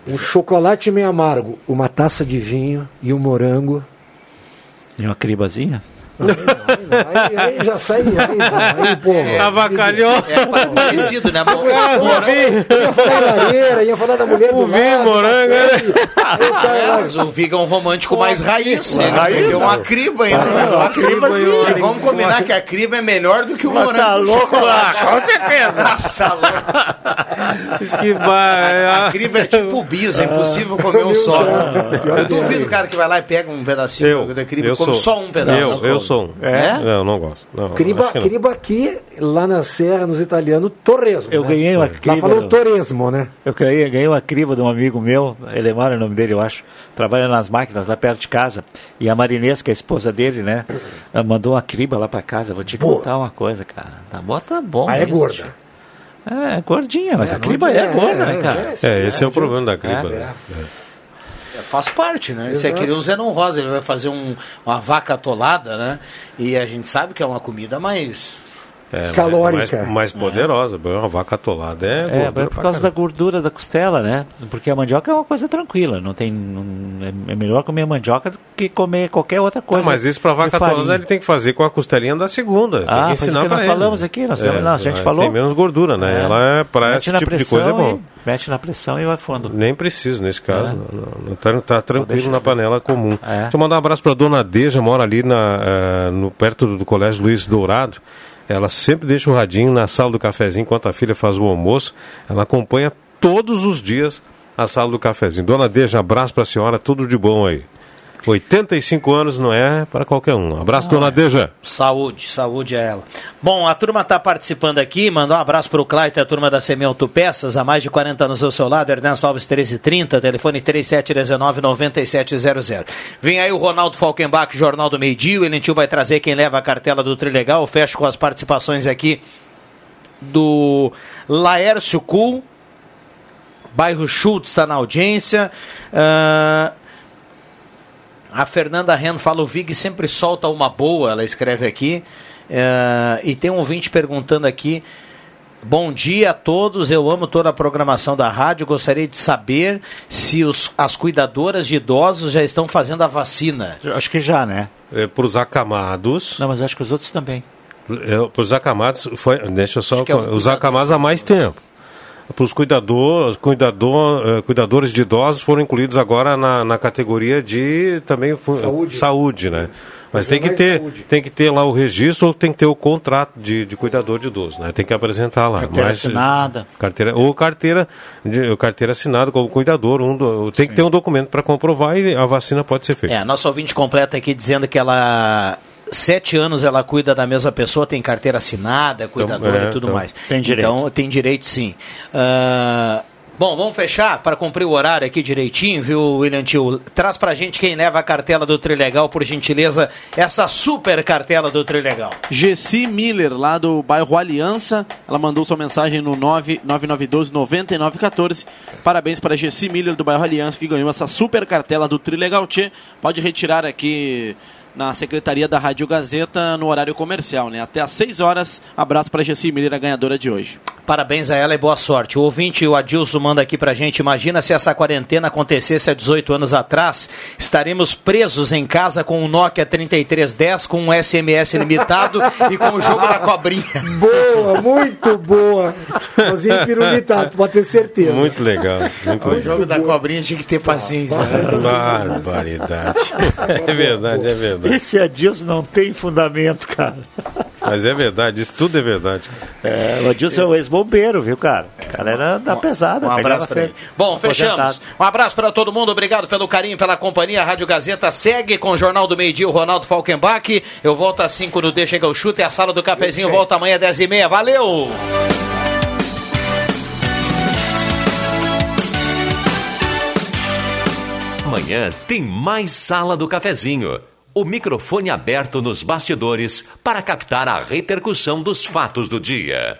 Um chocolate meio amargo, uma taça de vinho e um morango. E uma cribazinha? Aí, aí já sai. Aí, aí pô. É, Avacalhou. É parecido, né? Ah, o vinho. Ia falar da lareira, ia falar da mulher O do vinho, lado, morango, aí, né? aí o É, mas o Viga é um romântico mais raiz. Ele Raiz, deu uma criba ainda. no Uma criba. E vamos combinar que a criba é melhor do que o Mas morango. tá louco lá, chocolate. com certeza. Nossa, tá louco. Vai. A criba é tipo bis, é impossível comer um só. Eu duvido o cara que vai lá e pega um pedacinho da criba e come só um pedaço. Eu, eu sou um. É? Não, não gosto. Não, Criba, acho que não. criba aqui, lá na Serra, nos italianos, torresmo. Eu né? ganhei uma Lá criba. falou torresmo, né? Eu ganhei, ganhei uma criba de um amigo meu, Elemar é o nome dele, eu acho. Trabalha nas máquinas lá perto de casa. E a Marinês, que é a esposa dele, né? Mandou uma criba lá pra casa. Vou te contar uma coisa, cara. Tá bom, tá bom. Ah, é gorda. É, é gordinha, mas É, a criba é, é, gorda, é, né, cara? É, esse é o problema da criba. É. né? É, Faz parte, né? Esse Exato. aqui o Zé não Rosa, ele vai fazer um- uma vaca atolada, né? E a gente sabe que é uma comida mais. É, Calórica. Mais, mais poderosa. Uma vaca atolada é, É, é por causa da caramba. gordura da costela, né? Porque a mandioca é uma coisa tranquila, não tem, não- é é melhor comer mandioca do que comer qualquer outra coisa. Ah, mas isso de vaca atolada ele tem que fazer com a costelinha da segunda. Tem Ah, que ensinar que nós ele. falamos aqui, nós temos- não, a gente ela falou. Tem menos gordura, né? É. Ela é para esse tipo de coisa é bom. e- mete na pressão e vai fundo. Nem preciso nesse caso. É. Não, tá, tá tranquilo na panela comum. É. Deixa eu mandar um abraço pra dona Deja, mora ali na, eh, no, perto do, do Colégio Luiz Dourado. Ela sempre deixa um radinho na sala do cafezinho enquanto a filha faz o almoço. Ela acompanha todos os dias a sala do cafezinho. Dona Deja, abraço pra senhora, tudo de bom aí. 85 anos não é para qualquer um. Abraço, dona Deja. Saúde, saúde a ela. Bom, a turma está participando aqui, mandar um abraço para o Claito a turma da Semi Autopeças, há mais de 40 anos ao seu lado, Ernesto Alves 1330, telefone 3719-9700. Vem aí o Ronaldo Falkenbach, Jornal do Meio Dia, o Elentil vai trazer quem leva a cartela do Trilegal, fecho com as participações aqui do Laércio Kuhl, bairro Schultz está na audiência, Ah, a Fernanda Ren fala: o Vig sempre solta uma boa, ela escreve aqui. É, e tem um ouvinte perguntando aqui. Bom dia a todos, eu amo toda a programação da rádio. Gostaria de saber se os, as cuidadoras de idosos já estão fazendo a vacina. Acho que já, né? É, para os acamados. Não, mas acho que os outros também. É, para os acamados, foi, deixa eu só. é o os acamados há mais tempo. Para os cuidadores, cuidador, eh, cuidadores de idosos foram incluídos agora na, na categoria de também Saúde. saúde né? Mas tem que, ter, saúde. tem que ter lá o registro ou tem que ter o contrato de, de cuidador de idoso, né? Tem que apresentar lá. Carteira Mas- assinada. Carteira, ou carteira, de, carteira assinada como cuidador. Um do- tem que ter um documento para comprovar e a vacina pode ser feita. É, nosso ouvinte completa aqui dizendo que ela. Sete anos ela cuida da mesma pessoa, tem carteira assinada, cuidadora é, e tudo então, mais. tem direito. Então tem direito sim. Ah, bom, vamos fechar para cumprir o horário aqui direitinho, viu, William Tio? Traz pra gente quem leva a cartela do Trilegal, por gentileza, essa super cartela do Trilegal. Gessi Miller, lá do bairro Aliança, ela mandou sua mensagem no 99912-9914. Parabéns para Gessi Miller, do bairro Aliança, que ganhou essa super cartela do Trilegal Tchê. Pode retirar aqui na Secretaria da Rádio Gazeta no horário comercial, né? Até às 6 horas. Abraço para Gessi Miller, a ganhadora de hoje. Parabéns a ela e boa sorte. O ouvinte, o Adilson, manda aqui pra gente. Imagina se essa quarentena acontecesse há 18 anos atrás. Estaremos presos em casa com um Nokia 3310, com um SMS limitado e com o jogo da cobrinha. Boa, muito boa. Cozinha pirulitado, pode ter certeza. Muito legal, muito O legal. jogo da cobrinha tinha que ter paciência. né? Barbaridade. É verdade, é verdade. Esse Adilson não tem fundamento, cara. Mas é verdade, isso tudo é verdade. É, o Adilson é o ex-bombeiro, viu, cara? O cara era da pesada. Um abraço pra ele. Bom, fechamos. Um abraço para todo mundo. Obrigado pelo carinho, pela companhia. A Rádio Gazeta segue com o Jornal do Meio Dia, o Ronaldo Falkenbach. Eu volto às 5 no Deixa Chega o Chute. E a sala do cafezinho volta amanhã às 10h30. Valeu! Amanhã tem mais Sala do Cafezinho. O microfone aberto nos bastidores para captar a repercussão dos fatos do dia.